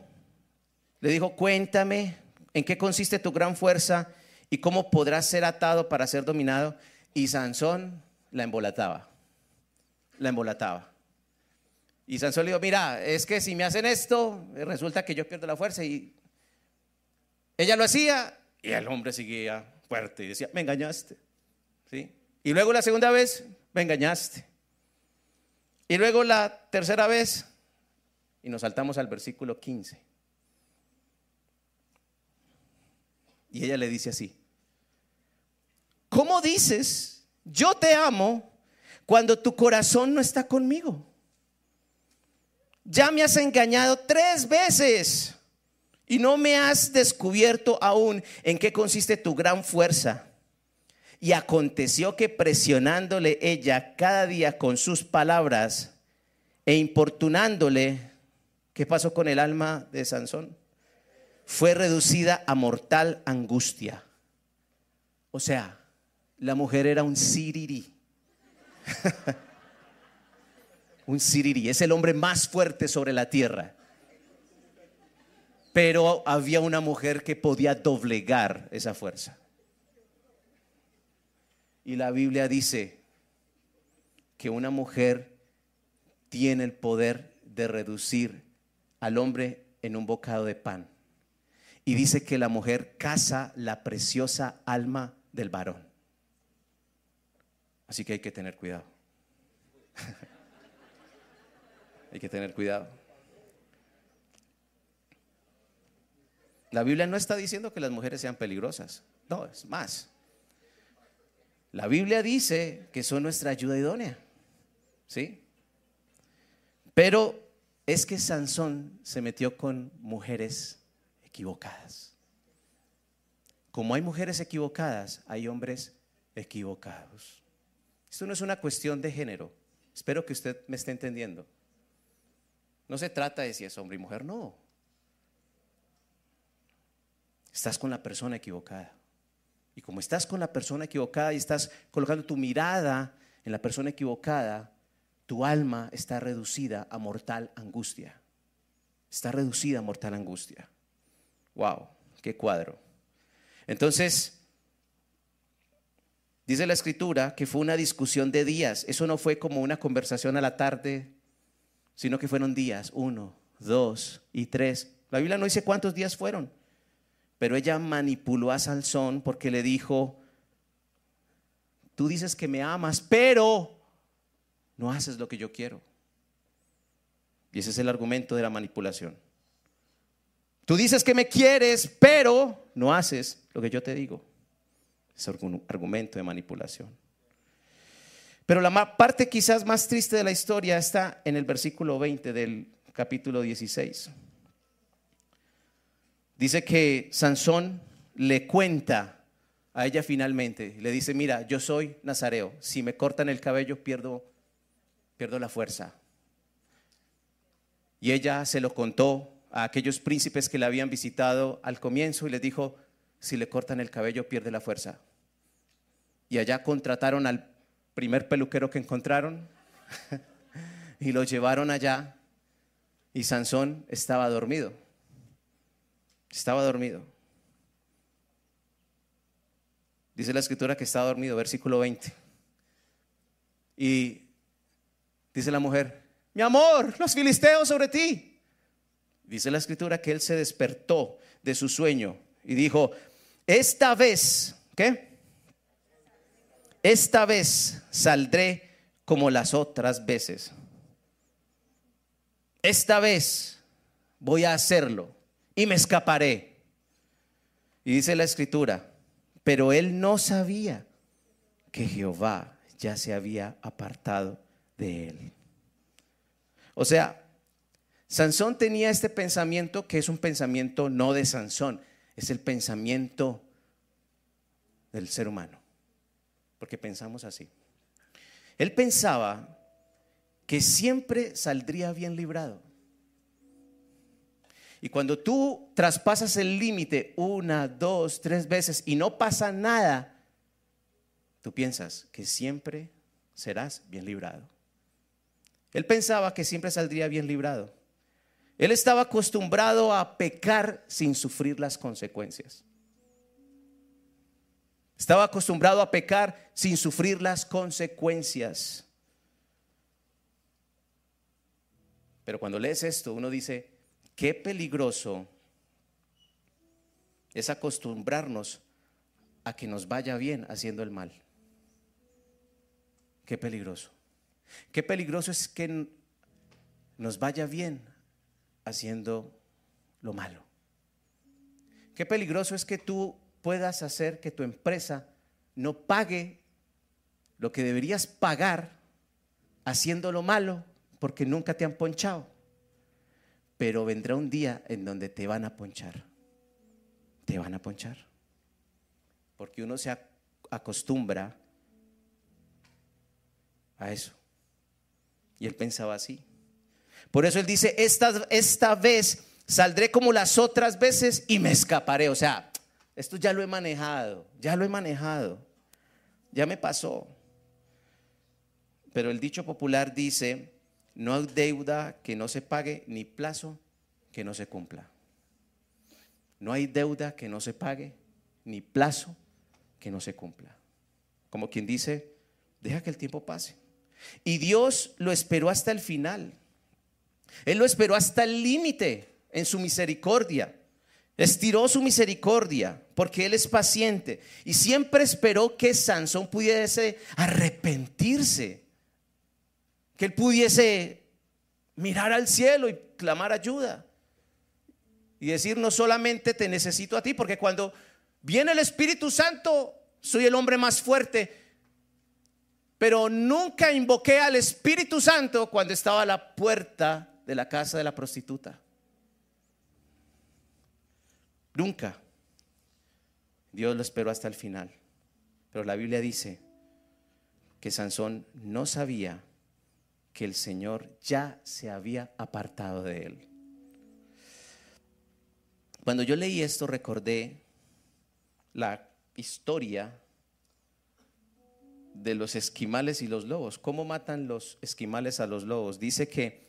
S1: le dijo, cuéntame en qué consiste tu gran fuerza y cómo podrás ser atado para ser dominado. Y Sansón la embolataba, la embolataba. Y Sansón le dijo, mira, es que si me hacen esto, resulta que yo pierdo la fuerza. Y ella lo hacía y el hombre seguía fuerte y decía, me engañaste. ¿Sí? Y luego la segunda vez, me engañaste. Y luego la tercera vez, y nos saltamos al versículo 15. Y ella le dice así, ¿cómo dices, yo te amo cuando tu corazón no está conmigo? Ya me has engañado tres veces y no me has descubierto aún en qué consiste tu gran fuerza. Y aconteció que presionándole ella cada día con sus palabras e importunándole, ¿qué pasó con el alma de Sansón? Fue reducida a mortal angustia. O sea, la mujer era un siriri. (laughs) un siriri, es el hombre más fuerte sobre la tierra. Pero había una mujer que podía doblegar esa fuerza. Y la Biblia dice que una mujer tiene el poder de reducir al hombre en un bocado de pan. Y dice que la mujer caza la preciosa alma del varón. Así que hay que tener cuidado. (laughs) hay que tener cuidado. La Biblia no está diciendo que las mujeres sean peligrosas. No, es más. La Biblia dice que son nuestra ayuda idónea. ¿Sí? Pero es que Sansón se metió con mujeres equivocadas. Como hay mujeres equivocadas, hay hombres equivocados. Esto no es una cuestión de género. Espero que usted me esté entendiendo. No se trata de si es hombre y mujer, no. Estás con la persona equivocada. Y como estás con la persona equivocada y estás colocando tu mirada en la persona equivocada, tu alma está reducida a mortal angustia. Está reducida a mortal angustia. Wow, qué cuadro. Entonces, dice la escritura que fue una discusión de días. Eso no fue como una conversación a la tarde, sino que fueron días, uno, dos y tres. La Biblia no dice cuántos días fueron, pero ella manipuló a Sansón porque le dijo, tú dices que me amas, pero no haces lo que yo quiero. Y ese es el argumento de la manipulación. Tú dices que me quieres, pero no haces lo que yo te digo. Es argumento de manipulación. Pero la parte quizás más triste de la historia está en el versículo 20 del capítulo 16. Dice que Sansón le cuenta a ella finalmente, le dice, mira, yo soy nazareo, si me cortan el cabello pierdo, pierdo la fuerza. Y ella se lo contó a aquellos príncipes que la habían visitado al comienzo y les dijo, si le cortan el cabello pierde la fuerza. Y allá contrataron al primer peluquero que encontraron (laughs) y lo llevaron allá y Sansón estaba dormido. Estaba dormido. Dice la escritura que estaba dormido, versículo 20. Y dice la mujer, mi amor, los filisteos sobre ti. Dice la escritura que él se despertó de su sueño y dijo, esta vez, ¿qué? Esta vez saldré como las otras veces. Esta vez voy a hacerlo y me escaparé. Y dice la escritura, pero él no sabía que Jehová ya se había apartado de él. O sea, Sansón tenía este pensamiento que es un pensamiento no de Sansón, es el pensamiento del ser humano, porque pensamos así. Él pensaba que siempre saldría bien librado Y cuando tú traspasas el límite una, dos, tres veces y no pasa nada, tú piensas que siempre serás bien librado. Él pensaba que siempre saldría bien librado. Él estaba acostumbrado a pecar sin sufrir las consecuencias. Estaba acostumbrado a pecar sin sufrir las consecuencias. Pero cuando lees esto, uno dice, qué peligroso es acostumbrarnos a que nos vaya bien haciendo el mal. Qué peligroso. Qué peligroso es que nos vaya bien haciendo lo malo. Qué peligroso es que tú puedas hacer que tu empresa no pague lo que deberías pagar haciendo lo malo porque nunca te han ponchado. Pero vendrá un día en donde te van a ponchar. Te van a ponchar. Porque uno se acostumbra a eso. Y él pensaba así. Por eso él dice, esta, esta vez saldré como las otras veces y me escaparé. O sea, esto ya lo he manejado, ya lo he manejado, ya me pasó. Pero el dicho popular dice, no hay deuda que no se pague ni plazo que no se cumpla. No hay deuda que no se pague ni plazo que no se cumpla. Como quien dice, deja que el tiempo pase. Y Dios lo esperó hasta el final. Él lo esperó hasta el límite en su misericordia. Estiró su misericordia porque Él es paciente y siempre esperó que Sansón pudiese arrepentirse, que él pudiese mirar al cielo y clamar ayuda y decir no solamente te necesito a ti, porque cuando viene el Espíritu Santo soy el hombre más fuerte, pero nunca invoqué al Espíritu Santo cuando estaba a la puerta de la casa de la prostituta. Nunca. Dios lo esperó hasta el final. Pero la Biblia dice que Sansón no sabía que el Señor ya se había apartado de él. Cuando yo leí esto recordé la historia de los esquimales y los lobos. ¿Cómo matan los esquimales a los lobos? Dice que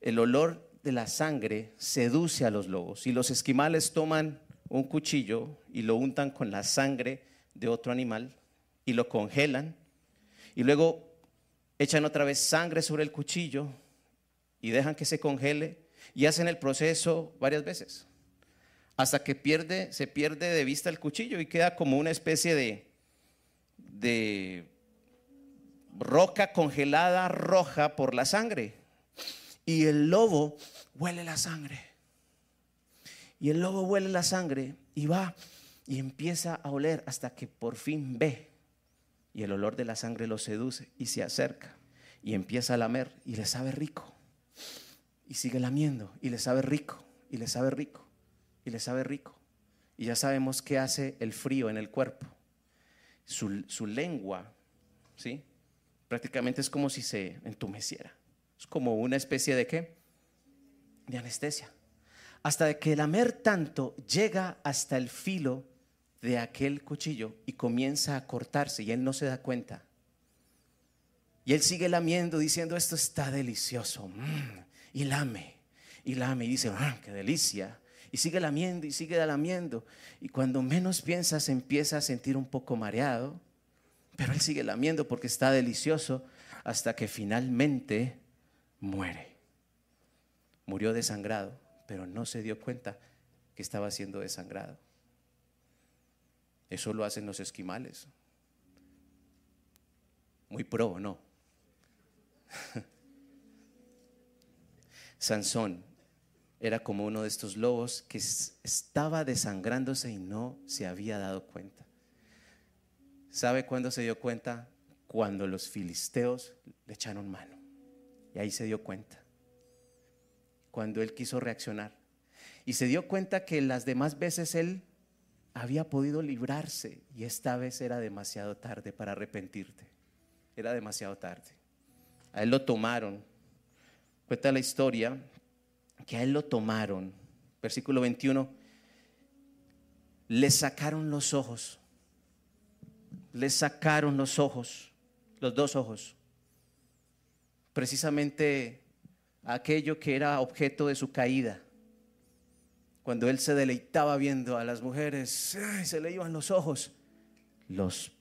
S1: el olor de la sangre seduce a los lobos y los esquimales toman un cuchillo y lo untan con la sangre de otro animal y lo congelan y luego echan otra vez sangre sobre el cuchillo y dejan que se congele y hacen el proceso varias veces hasta que pierde, se pierde de vista el cuchillo y queda como una especie de, de roca congelada roja por la sangre y el lobo huele la sangre. Y el lobo huele la sangre y va y empieza a oler hasta que por fin ve. Y el olor de la sangre lo seduce y se acerca y empieza a lamer y le sabe rico. Y sigue lamiendo y le sabe rico y le sabe rico y le sabe rico. Y ya sabemos qué hace el frío en el cuerpo. Su, su lengua, ¿sí? Prácticamente es como si se entumeciera. Como una especie de qué? De anestesia. Hasta que lamer tanto llega hasta el filo de aquel cuchillo y comienza a cortarse y él no se da cuenta. Y él sigue lamiendo diciendo, esto está delicioso. Mm, y lame, y lame, y dice, ah, qué delicia. Y sigue lamiendo y sigue lamiendo. Y cuando menos piensas empieza a sentir un poco mareado. Pero él sigue lamiendo porque está delicioso hasta que finalmente muere. Murió desangrado, pero no se dio cuenta que estaba siendo desangrado. Eso lo hacen los esquimales. Muy pro, ¿no? (laughs) Sansón era como uno de estos lobos que estaba desangrándose y no se había dado cuenta. ¿Sabe cuándo se dio cuenta? Cuando los filisteos le echaron mano. Y ahí se dio cuenta. Cuando él quiso reaccionar. Y se dio cuenta que las demás veces él había podido librarse y esta vez era demasiado tarde para arrepentirte. Era demasiado tarde. A él lo tomaron. Cuenta la historia que a él lo tomaron versículo 21, le sacaron los ojos, le sacaron los ojos, los dos ojos, precisamente aquello que era objeto de su caída. Cuando él se deleitaba viendo a las mujeres, se le iban los ojos, los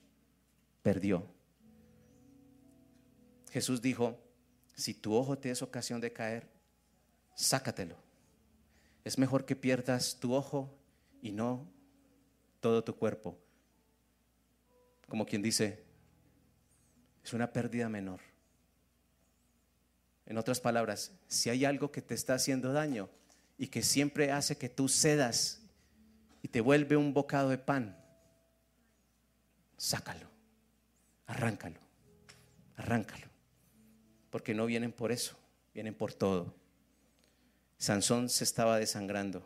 S1: perdió. Jesús dijo, si tu ojo te es ocasión de caer, sácatelo. Es mejor que pierdas tu ojo y no todo tu cuerpo. Como quien dice, es una pérdida menor. En otras palabras, si hay algo que te está haciendo daño y que siempre hace que tú cedas y te vuelve un bocado de pan, sácalo, arráncalo, arráncalo. Porque no vienen por eso, vienen por todo. Sansón se estaba desangrando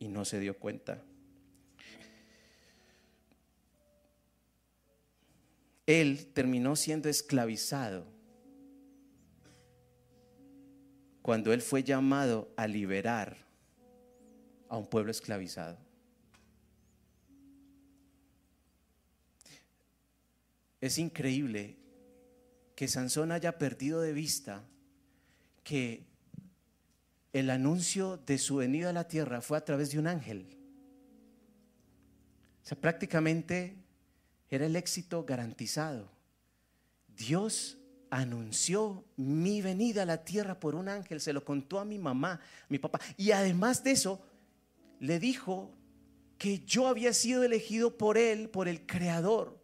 S1: y no se dio cuenta. Él terminó siendo esclavizado cuando él fue llamado a liberar a un pueblo esclavizado. Es increíble que Sansón haya perdido de vista que el anuncio de su venida a la tierra fue a través de un ángel. O sea, prácticamente era el éxito garantizado. Dios anunció mi venida a la tierra por un ángel, se lo contó a mi mamá, a mi papá. Y además de eso, le dijo que yo había sido elegido por él, por el Creador,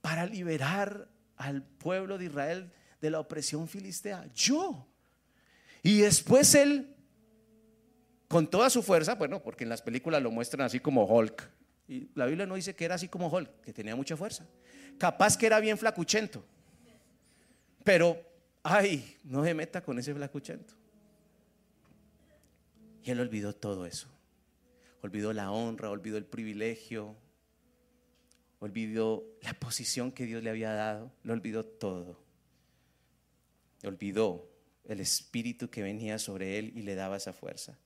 S1: para liberar al pueblo de Israel de la opresión filistea? Yo. Y después él, con toda su fuerza, bueno, porque en las películas lo muestran así como Hulk. Y la Biblia no dice que era así como Hulk, que tenía mucha fuerza. Capaz que era bien flacuchento. Pero, ay, no se meta con ese flacuchento. Y él olvidó todo eso. Olvidó la honra, olvidó el privilegio, olvidó la posición que Dios le había dado, lo olvidó todo. Olvidó el espíritu que venía sobre él y le daba esa fuerza.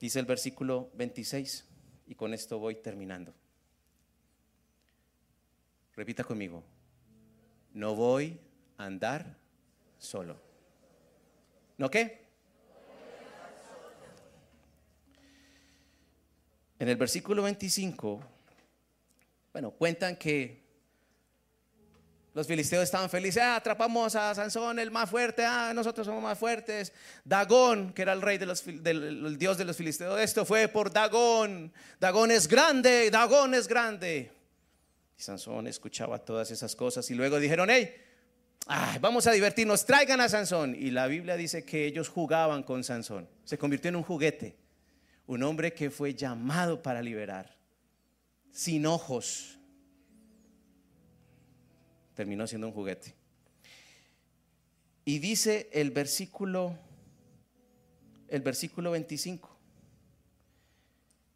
S1: Dice el versículo 26, y con esto voy terminando. Repita conmigo, no voy andar solo. ¿No qué? En el versículo 25 bueno, cuentan que los filisteos estaban felices, ah, atrapamos a Sansón, el más fuerte, ah, nosotros somos más fuertes. Dagón, que era el rey de los, del dios de los filisteos, esto fue por Dagón. Dagón es grande, Dagón es grande. Y Sansón escuchaba todas esas cosas y luego dijeron, hey, vamos a divertirnos, traigan a Sansón. Y la Biblia dice que ellos jugaban con Sansón. Se convirtió en un juguete, un hombre que fue llamado para liberar sin ojos. Terminó siendo un juguete. Y dice el versículo el versículo 25.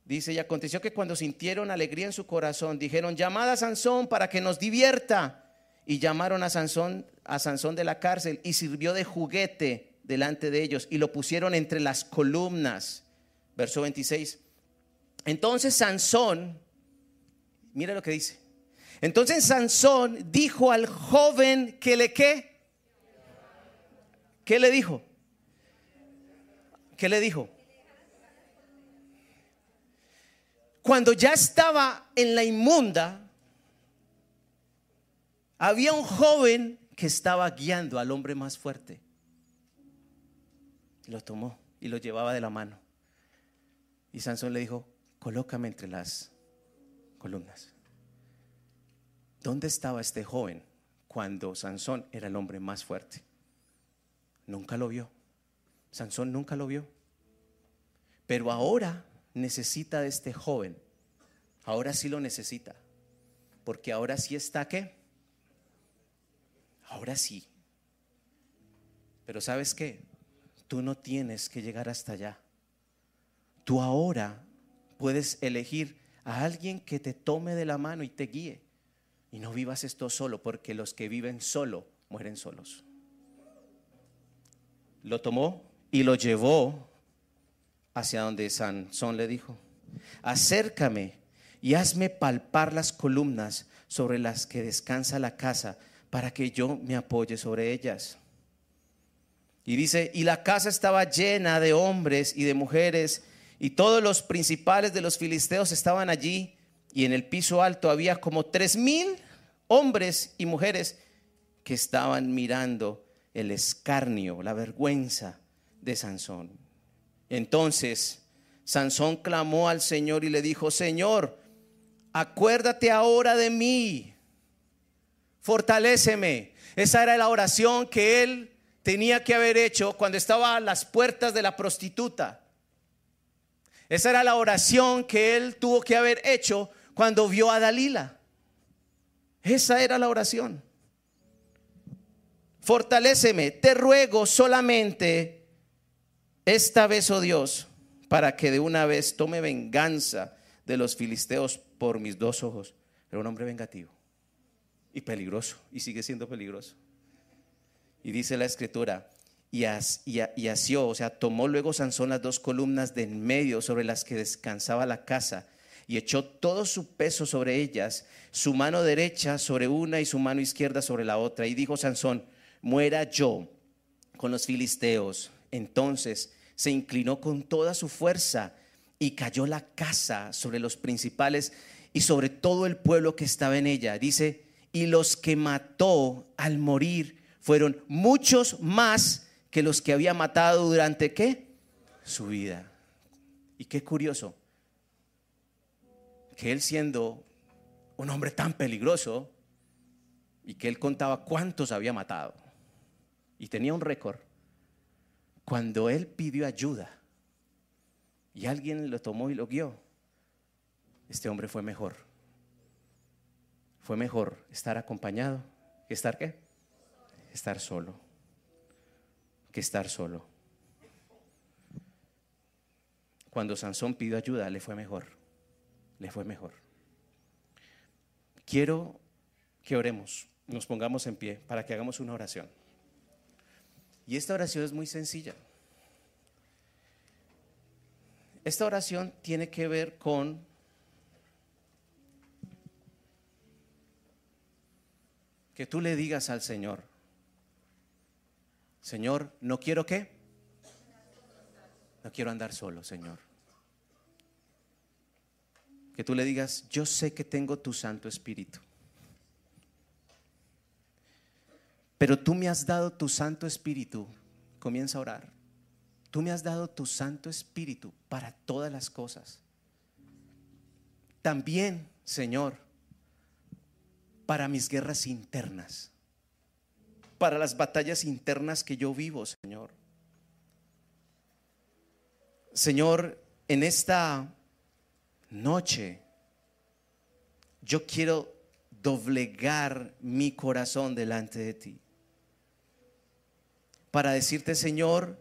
S1: Dice, y aconteció que cuando sintieron alegría en su corazón, dijeron, llamad a Sansón para que nos divierta. Y llamaron a Sansón, a Sansón de la cárcel y sirvió de juguete delante de ellos y lo pusieron entre las columnas. Verso 26. Entonces Sansón Mira lo que dice. Entonces Sansón dijo al joven que le qué. ¿Qué le dijo? ¿Qué le dijo? Cuando ya estaba en la inmunda, había un joven que estaba guiando al hombre más fuerte. Lo tomó y lo llevaba de la mano. Y Sansón le dijo, colócame entre las columnas. ¿Dónde estaba este joven cuando Sansón era el hombre más fuerte? Nunca lo vio. Sansón nunca lo vio. Pero ahora necesita de este joven. Ahora sí lo necesita. Porque ahora sí está qué? Ahora sí. Pero ¿sabes qué? Tú no tienes que llegar hasta allá. Tú ahora puedes elegir a alguien que te tome de la mano y te guíe. Y no vivas esto solo, porque los que viven solo mueren solos. Lo tomó y lo llevó hacia donde Sansón le dijo, acércame y hazme palpar las columnas sobre las que descansa la casa para que yo me apoye sobre ellas. Y dice, y la casa estaba llena de hombres y de mujeres, y todos los principales de los filisteos estaban allí, y en el piso alto había como tres mil hombres y mujeres que estaban mirando el escarnio, la vergüenza de Sansón. Entonces Sansón clamó al Señor y le dijo, Señor, acuérdate ahora de mí, fortaléceme. Esa era la oración que él tenía que haber hecho cuando estaba a las puertas de la prostituta. Esa era la oración que él tuvo que haber hecho cuando vio a Dalila. Esa era la oración. Fortaléceme, te ruego solamente esta vez, oh Dios, para que de una vez tome venganza de los filisteos por mis dos ojos. Era un hombre vengativo y peligroso, y sigue siendo peligroso. Y dice la escritura, y, asió, o sea, tomó luego Sansón las dos columnas de en medio sobre las que descansaba la casa, y echó todo su peso sobre ellas, su mano derecha sobre una y su mano izquierda sobre la otra. Y dijo Sansón, muera yo con los filisteos. Entonces se inclinó con toda su fuerza y cayó la casa sobre los principales y sobre todo el pueblo que estaba en ella. Dice, y los que mató al morir fueron muchos más que los que había matado durante qué? Su vida. Y qué curioso, que él siendo un hombre tan peligroso y que él contaba cuántos había matado y tenía un récord, cuando él pidió ayuda y alguien lo tomó y lo guió, este hombre fue mejor. Fue mejor estar acompañado que estar qué? Estar solo. Que estar solo. Cuando Sansón pidió ayuda, le fue mejor. Le fue mejor. Quiero que oremos, nos pongamos en pie para que hagamos una oración. Y esta oración es muy sencilla. Esta oración tiene que ver con que tú le digas al Señor, Señor, no quiero qué? No quiero andar solo, Señor. Que tú le digas, yo sé que tengo tu Santo Espíritu. Pero tú me has dado tu Santo Espíritu. Comienza a orar. Tú me has dado tu Santo Espíritu para todas las cosas. También, Señor, para mis guerras internas, para las batallas internas que yo vivo, Señor. Señor, en esta noche yo quiero doblegar mi corazón delante de ti para decirte, Señor,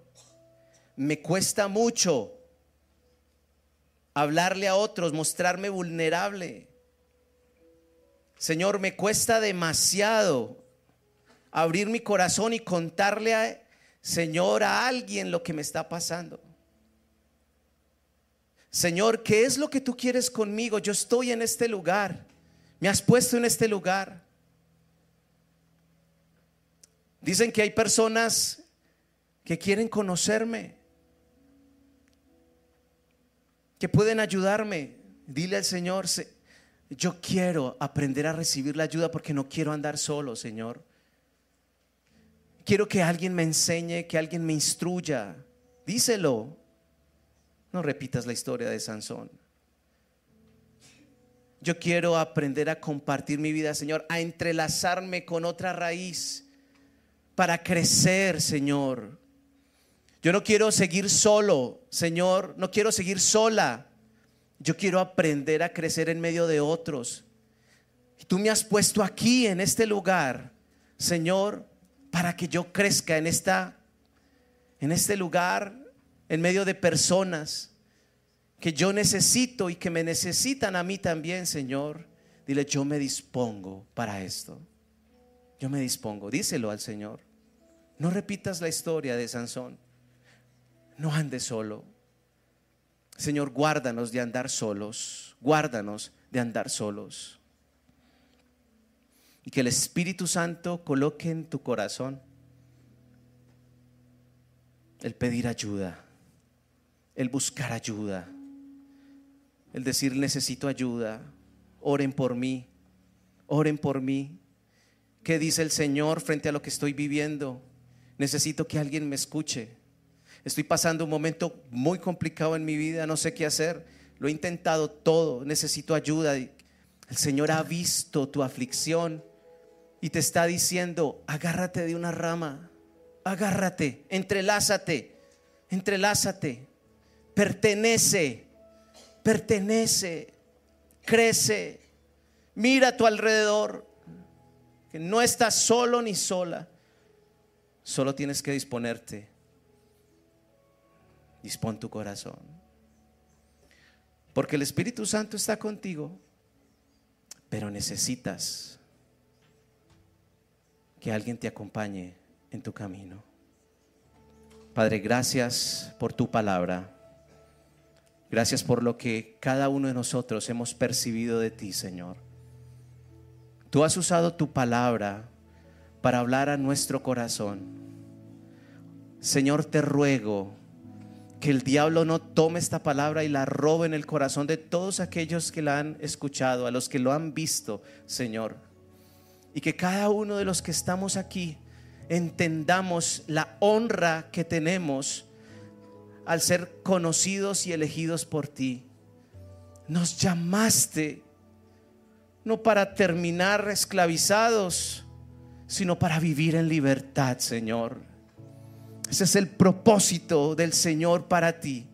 S1: me cuesta mucho hablarle a otros, mostrarme vulnerable. Señor, me cuesta demasiado abrir mi corazón y contarle a Señor a alguien lo que me está pasando. Señor, ¿qué es lo que tú quieres conmigo? Yo estoy en este lugar. Me has puesto en este lugar. Dicen que hay personas que quieren conocerme, que pueden ayudarme. Dile al Señor, yo quiero aprender a recibir la ayuda porque no quiero andar solo, Señor. Quiero que alguien me enseñe, que alguien me instruya. Díselo. No repitas la historia de Sansón. Yo quiero aprender a compartir mi vida, Señor, a entrelazarme con otra raíz para crecer, Señor. Yo no quiero seguir solo, Señor, no quiero seguir sola. Yo quiero aprender a crecer en medio de otros. Y tú me has puesto aquí en este lugar, Señor, para que yo crezca en esta en este lugar en medio de personas que yo necesito y que me necesitan a mí también, Señor. Dile, yo me dispongo para esto. Yo me dispongo, díselo al Señor. No repitas la historia de Sansón. No andes solo. Señor, guárdanos de andar solos, guárdanos de andar solos. Y que el Espíritu Santo coloque en tu corazón el pedir ayuda, el buscar ayuda, el decir necesito ayuda, oren por mí, oren por mí. ¿Qué dice el Señor frente a lo que estoy viviendo? Necesito que alguien me escuche. Estoy pasando un momento muy complicado en mi vida, no sé qué hacer. Lo he intentado todo, necesito ayuda. El Señor ha visto tu aflicción y te está diciendo, agárrate de una rama, agárrate, entrelázate, entrelázate, pertenece, pertenece, crece, mira a tu alrededor, que no estás solo ni sola, solo tienes que disponerte, dispón tu corazón, porque el Espíritu Santo está contigo, pero necesitas que alguien te acompañe en tu camino. Padre, gracias por tu palabra. Gracias por lo que cada uno de nosotros hemos percibido de ti, Señor. Tú has usado tu palabra para hablar a nuestro corazón. Señor, te ruego que el diablo no tome esta palabra y la robe en el corazón de todos aquellos que la han escuchado, a los que lo han visto, Señor. Y que cada uno de los que estamos aquí entendamos la honra que tenemos al ser conocidos y elegidos por ti. Nos llamaste no para terminar esclavizados, sino para vivir en libertad, Señor. Ese es el propósito del Señor para ti.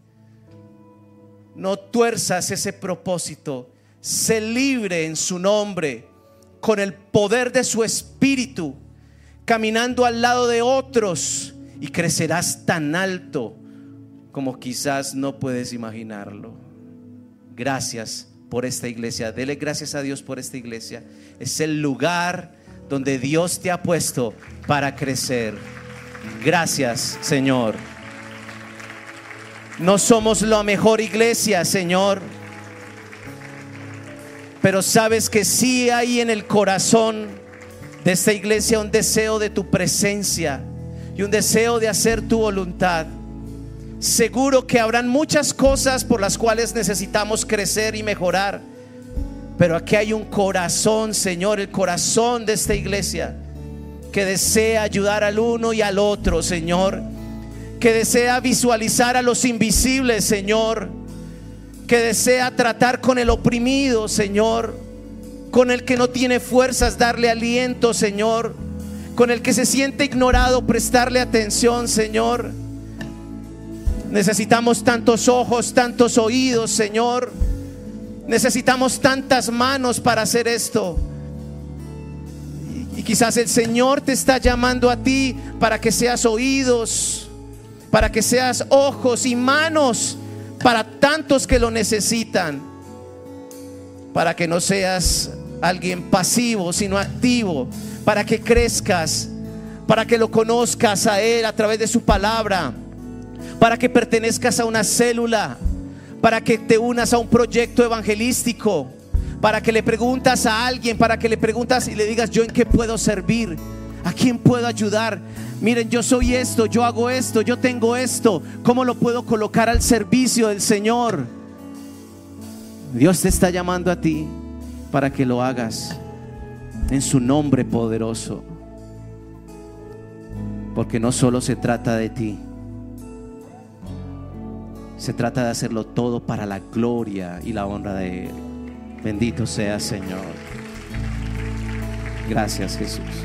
S1: No tuerzas ese propósito. Sé libre en su nombre, con el poder de su espíritu caminando al lado de otros y crecerás tan alto como quizás no puedes imaginarlo. Gracias por esta iglesia. Dele gracias a Dios por esta iglesia. Es el lugar donde Dios te ha puesto para crecer. Gracias, Señor. No somos la mejor iglesia, Señor. Pero sabes que sí hay en el corazón de esta iglesia un deseo de tu presencia y un deseo de hacer tu voluntad. Seguro que habrán muchas cosas por las cuales necesitamos crecer y mejorar. Pero aquí hay un corazón, Señor, el corazón de esta iglesia, que desea ayudar al uno y al otro, Señor. Que desea visualizar a los invisibles, Señor. Que desea tratar con el oprimido, Señor con el que no tiene fuerzas, darle aliento, Señor. Con el que se siente ignorado, prestarle atención, Señor. Necesitamos tantos ojos, tantos oídos, Señor. Necesitamos tantas manos para hacer esto. Quizás el Señor te está llamando a ti para que seas oídos, para que seas ojos y manos para tantos que lo necesitan, para que no seas alguien pasivo, sino activo, para que crezcas, para que lo conozcas a Él a través de su palabra, para que pertenezcas a una célula, para que te unas a un proyecto evangelístico, para que le preguntas a alguien, para que le preguntas y le digas, yo en qué puedo servir, a quién puedo ayudar. Miren, yo soy esto, yo hago esto, yo tengo esto, ¿cómo lo puedo colocar al servicio del Señor? Dios te está llamando a ti para que lo hagas en su nombre poderoso. Porque no solo se trata de ti, se trata de hacerlo todo para la gloria y la honra de Él. Bendito sea Señor. Gracias Jesús.